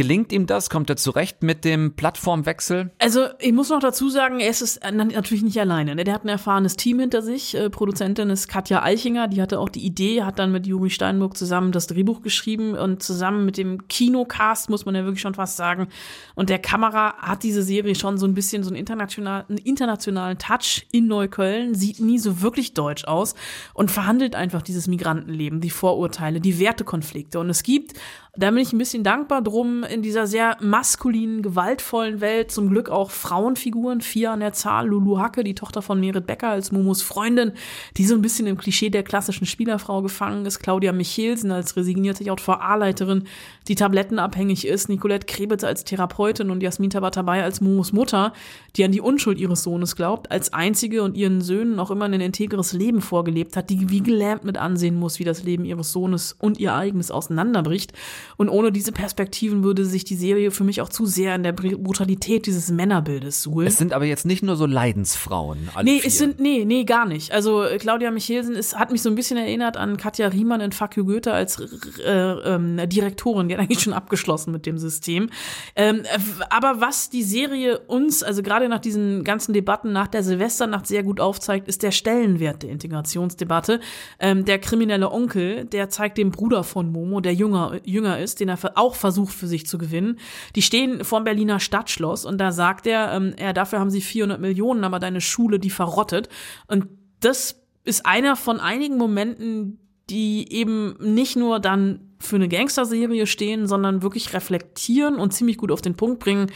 Speaker 4: Gelingt ihm das? Kommt er zurecht mit dem Plattformwechsel?
Speaker 3: Also, ich muss noch dazu sagen, er ist äh, na- natürlich nicht alleine. Ne? Der hat ein erfahrenes Team hinter sich. Äh, Produzentin ist Katja Eichinger, die hatte auch die Idee, hat dann mit Juri Steinburg zusammen das Drehbuch geschrieben und zusammen mit dem Kinocast, muss man ja wirklich schon fast sagen. Und der Kamera hat diese Serie schon so ein bisschen so einen, international, einen internationalen Touch in Neukölln, sieht nie so wirklich deutsch aus und verhandelt einfach dieses Migrantenleben, die Vorurteile, die Wertekonflikte. Und es gibt da bin ich ein bisschen dankbar drum, in dieser sehr maskulinen, gewaltvollen Welt. Zum Glück auch Frauenfiguren, vier an der Zahl, Lulu Hacke, die Tochter von Merit Becker als Momos Freundin, die so ein bisschen im Klischee der klassischen Spielerfrau gefangen ist, Claudia Michelsen als resignierte JVA-Leiterin, die tablettenabhängig ist, Nicolette Krebitz als Therapeutin und Jasmin Tabatabai als Momos Mutter, die an die Unschuld ihres Sohnes glaubt, als einzige und ihren Söhnen auch immer ein integres Leben vorgelebt hat, die wie gelähmt mit ansehen muss, wie das Leben ihres Sohnes und ihr eigenes auseinanderbricht. Und ohne diese Perspektiven würde sich die Serie für mich auch zu sehr in der Brutalität dieses Männerbildes suhlen.
Speaker 4: Es sind aber jetzt nicht nur so Leidensfrauen. Alle
Speaker 3: Nee,
Speaker 4: vier.
Speaker 3: es sind, nee, nee, gar nicht. Also äh, Claudia Michelsen ist, hat mich so ein bisschen erinnert an Katja Riemann in Fuck you Goethe als äh, ähm, Direktorin. Die hat eigentlich schon abgeschlossen mit dem System. Ähm, äh, aber was die Serie uns, also gerade nach diesen ganzen Debatten nach der Silvesternacht sehr gut aufzeigt, ist der Stellenwert der Integrationsdebatte. Ähm, der kriminelle Onkel, der zeigt dem Bruder von Momo, der jünger, jünger jünger ist, den er auch versucht für sich zu gewinnen. Die stehen vorm Berliner Stadtschloss und da sagt er, ähm, ja, dafür haben sie 400 Millionen, aber deine Schule, die verrottet. Und das ist einer von einigen Momenten, die eben nicht nur dann für eine Gangsterserie stehen, sondern wirklich reflektieren und ziemlich gut auf den Punkt bringen,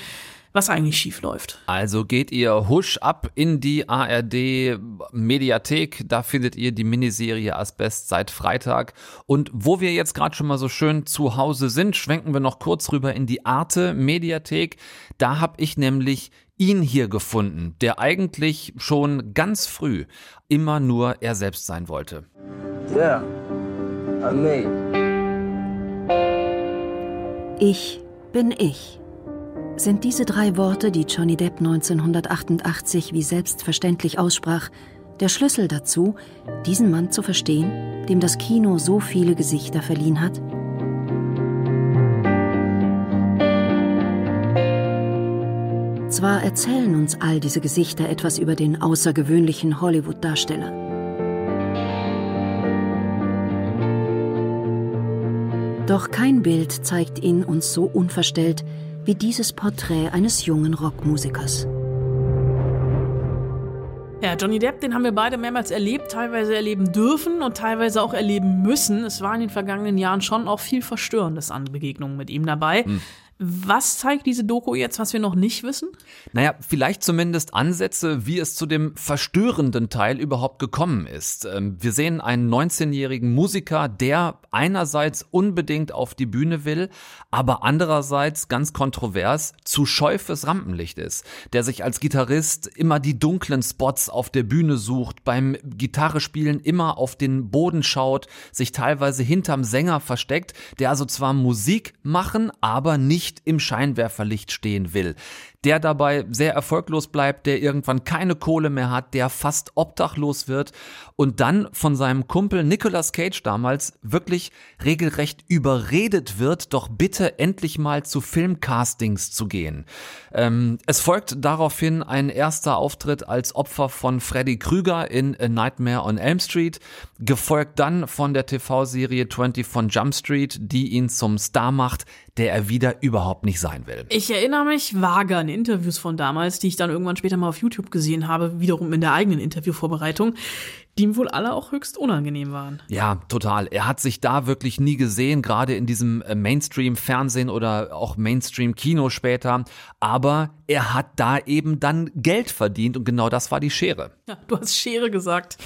Speaker 3: was eigentlich schief läuft.
Speaker 4: Also geht ihr husch ab in die ARD Mediathek, da findet ihr die Miniserie Asbest seit Freitag. Und wo wir jetzt gerade schon mal so schön zu Hause sind, schwenken wir noch kurz rüber in die Arte Mediathek. Da habe ich nämlich ihn hier gefunden, der eigentlich schon ganz früh immer nur er selbst sein wollte.
Speaker 16: Yeah, I'm me.
Speaker 17: Ich bin ich. Sind diese drei Worte, die Johnny Depp 1988 wie selbstverständlich aussprach, der Schlüssel dazu, diesen Mann zu verstehen, dem das Kino so viele Gesichter verliehen hat? Zwar erzählen uns all diese Gesichter etwas über den außergewöhnlichen Hollywood-Darsteller. Doch kein Bild zeigt ihn uns so unverstellt wie dieses Porträt eines jungen Rockmusikers.
Speaker 3: Ja, Johnny Depp, den haben wir beide mehrmals erlebt, teilweise erleben dürfen und teilweise auch erleben müssen. Es war in den vergangenen Jahren schon auch viel Verstörendes an Begegnungen mit ihm dabei. Hm. Was zeigt diese Doku jetzt, was wir noch nicht wissen?
Speaker 4: Naja, vielleicht zumindest Ansätze, wie es zu dem verstörenden Teil überhaupt gekommen ist. Ähm, wir sehen einen 19-jährigen Musiker, der einerseits unbedingt auf die Bühne will, aber andererseits ganz kontrovers zu scheu fürs Rampenlicht ist, der sich als Gitarrist immer die dunklen Spots auf der Bühne sucht, beim Gitarrespielen immer auf den Boden schaut, sich teilweise hinterm Sänger versteckt, der also zwar Musik machen, aber nicht nicht im Scheinwerferlicht stehen will der dabei sehr erfolglos bleibt, der irgendwann keine Kohle mehr hat, der fast obdachlos wird und dann von seinem Kumpel Nicolas Cage damals wirklich regelrecht überredet wird, doch bitte endlich mal zu Filmcastings zu gehen. Ähm, es folgt daraufhin ein erster Auftritt als Opfer von Freddy Krüger in A Nightmare on Elm Street, gefolgt dann von der TV-Serie 20 von Jump Street, die ihn zum Star macht, der er wieder überhaupt nicht sein will.
Speaker 3: Ich erinnere mich vage an Interviews von damals, die ich dann irgendwann später mal auf YouTube gesehen habe, wiederum in der eigenen Interviewvorbereitung die ihm wohl alle auch höchst unangenehm waren.
Speaker 4: Ja, total. Er hat sich da wirklich nie gesehen, gerade in diesem äh, Mainstream-Fernsehen oder auch Mainstream-Kino später. Aber er hat da eben dann Geld verdient und genau das war die Schere.
Speaker 3: Ja, du hast Schere gesagt.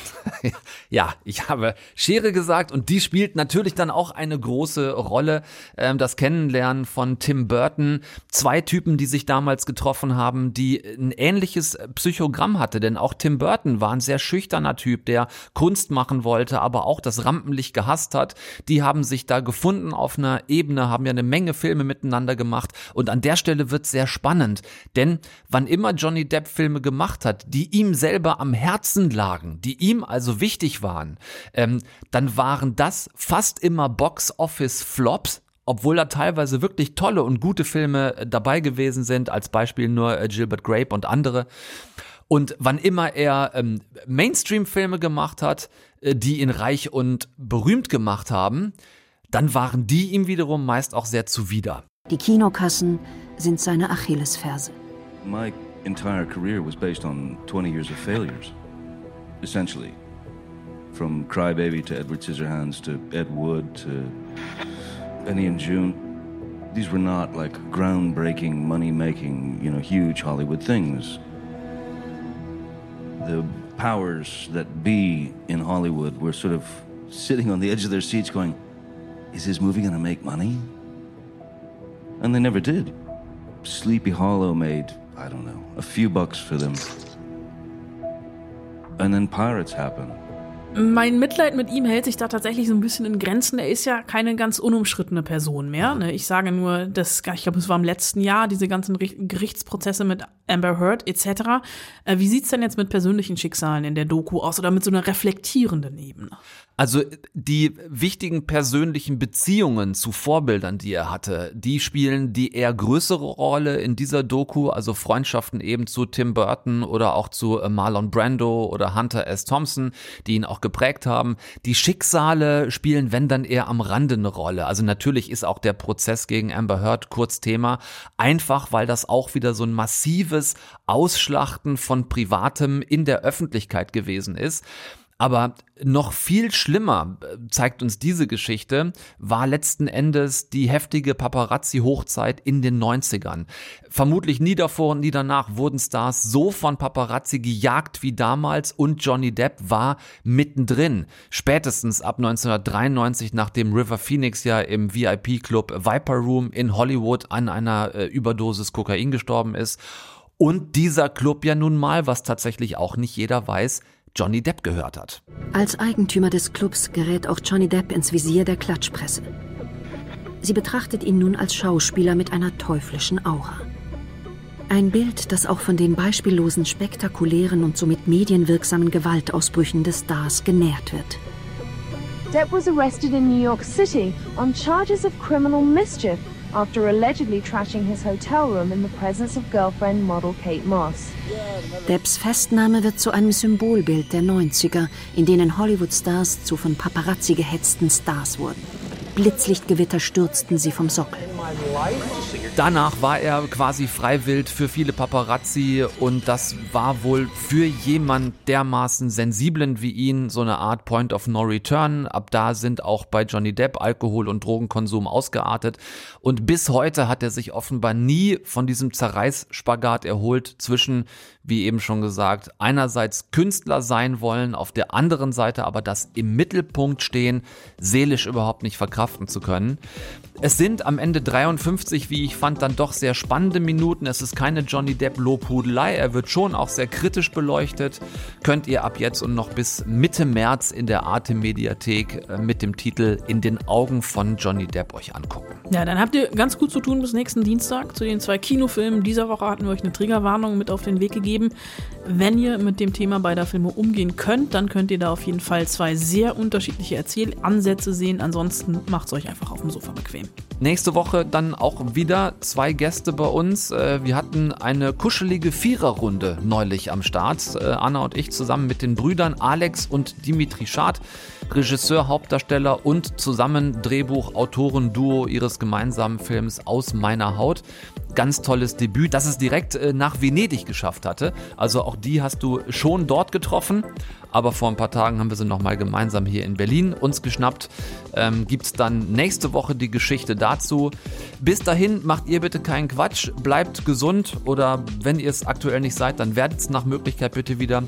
Speaker 4: ja, ich habe Schere gesagt und die spielt natürlich dann auch eine große Rolle. Ähm, das Kennenlernen von Tim Burton. Zwei Typen, die sich damals getroffen haben, die ein ähnliches Psychogramm hatte, denn auch Tim Burton war ein sehr schüchterner Typ, der der Kunst machen wollte, aber auch das Rampenlicht gehasst hat. Die haben sich da gefunden auf einer Ebene, haben ja eine Menge Filme miteinander gemacht und an der Stelle wird sehr spannend, denn wann immer Johnny Depp Filme gemacht hat, die ihm selber am Herzen lagen, die ihm also wichtig waren, ähm, dann waren das fast immer Box-Office-Flops, obwohl da teilweise wirklich tolle und gute Filme äh, dabei gewesen sind, als Beispiel nur äh, Gilbert Grape und andere. Und wann immer er ähm, Mainstream-Filme gemacht hat, äh, die ihn reich und berühmt gemacht haben, dann waren die ihm wiederum meist auch sehr zuwider.
Speaker 17: Die Kinokassen sind seine Achillesferse.
Speaker 18: My entire career was based on 20 years of failures, essentially. From Crybaby to Edward Scissorhands to Ed Wood to Benny and June. These were not like groundbreaking, money-making, you know, huge Hollywood things. the powers that be in Hollywood were sort of sitting on the edge of their seats going, is this movie going to make money? And they never did. Sleepy Hollow made, I don't know, a few bucks for them. And then Pirates happened.
Speaker 3: Mein Mitleid mit ihm hält sich da tatsächlich so ein bisschen in Grenzen. Er ist ja keine ganz unumschrittene Person mehr. Ne? Ich sage nur, dass, ich glaube, es war im letzten Jahr, diese ganzen Gerichtsprozesse mit Amber Heard etc. Äh, wie sieht's denn jetzt mit persönlichen Schicksalen in der Doku aus oder mit so einer reflektierenden Ebene?
Speaker 4: Also die wichtigen persönlichen Beziehungen zu Vorbildern, die er hatte, die spielen die eher größere Rolle in dieser Doku, also Freundschaften eben zu Tim Burton oder auch zu äh, Marlon Brando oder Hunter S. Thompson, die ihn auch geprägt haben. Die Schicksale spielen, wenn dann eher am Rande eine Rolle. Also natürlich ist auch der Prozess gegen Amber Heard kurz Thema. Einfach, weil das auch wieder so ein massives Ausschlachten von Privatem in der Öffentlichkeit gewesen ist. Aber noch viel schlimmer äh, zeigt uns diese Geschichte, war letzten Endes die heftige Paparazzi-Hochzeit in den 90ern. Vermutlich nie davor und nie danach wurden Stars so von Paparazzi gejagt wie damals und Johnny Depp war mittendrin. Spätestens ab 1993, nachdem River Phoenix ja im VIP-Club Viper Room in Hollywood an einer äh, Überdosis Kokain gestorben ist. Und dieser Club ja nun mal, was tatsächlich auch nicht jeder weiß, Johnny Depp gehört hat.
Speaker 17: Als Eigentümer des Clubs gerät auch Johnny Depp ins Visier der Klatschpresse. Sie betrachtet ihn nun als Schauspieler mit einer teuflischen Aura. Ein Bild, das auch von den beispiellosen, spektakulären und somit medienwirksamen Gewaltausbrüchen des Stars genährt wird.
Speaker 19: Depp was arrested in New York City on charges of criminal mischief after allegedly trashing his hotel room in the presence of girlfriend model Kate Moss.
Speaker 17: Depps Festnahme wird zu einem Symbolbild der 90er, in denen Hollywood-Stars zu von Paparazzi gehetzten Stars wurden. Blitzlichtgewitter stürzten sie vom Sockel.
Speaker 4: Danach war er quasi freiwillig für viele Paparazzi und das war wohl für jemand dermaßen sensiblen wie ihn so eine Art Point of No Return. Ab da sind auch bei Johnny Depp Alkohol- und Drogenkonsum ausgeartet und bis heute hat er sich offenbar nie von diesem Zerreißspagat erholt zwischen wie eben schon gesagt, einerseits Künstler sein wollen, auf der anderen Seite aber das im Mittelpunkt stehen, seelisch überhaupt nicht verkraften zu können. Es sind am Ende 53, wie ich fand, dann doch sehr spannende Minuten. Es ist keine Johnny Depp Lobhudelei. Er wird schon auch sehr kritisch beleuchtet. Könnt ihr ab jetzt und noch bis Mitte März in der Arte Mediathek äh, mit dem Titel In den Augen von Johnny Depp euch angucken.
Speaker 3: Ja, dann habt ihr ganz gut zu tun bis nächsten Dienstag. Zu den zwei Kinofilmen dieser Woche hatten wir euch eine Triggerwarnung mit auf den Weg gegeben. Wenn ihr mit dem Thema beider Filme umgehen könnt, dann könnt ihr da auf jeden Fall zwei sehr unterschiedliche Erzählansätze sehen. Ansonsten macht es euch einfach auf dem Sofa bequem.
Speaker 4: Nächste Woche dann auch wieder zwei Gäste bei uns. Äh, wir hatten eine kuschelige Viererrunde neulich am Start. Äh, Anna und ich zusammen mit den Brüdern Alex und Dimitri Schad, Regisseur, Hauptdarsteller und zusammen Drehbuchautoren-Duo ihres gemeinsamen Films Aus meiner Haut ganz tolles Debüt, das es direkt äh, nach Venedig geschafft hatte. Also auch die hast du schon dort getroffen. Aber vor ein paar Tagen haben wir sie nochmal gemeinsam hier in Berlin uns geschnappt. Ähm, Gibt es dann nächste Woche die Geschichte dazu. Bis dahin macht ihr bitte keinen Quatsch, bleibt gesund oder wenn ihr es aktuell nicht seid, dann werdet es nach Möglichkeit bitte wieder.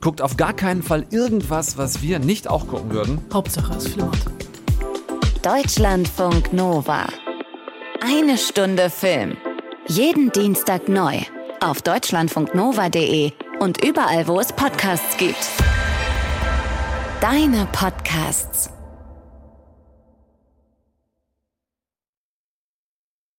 Speaker 4: Guckt auf gar keinen Fall irgendwas, was wir nicht auch gucken würden.
Speaker 3: Hauptsache es flimmert.
Speaker 1: Deutschlandfunk Nova. Eine Stunde Film. Jeden Dienstag neu. Auf deutschlandfunknova.de und überall, wo es Podcasts gibt. Deine Podcasts.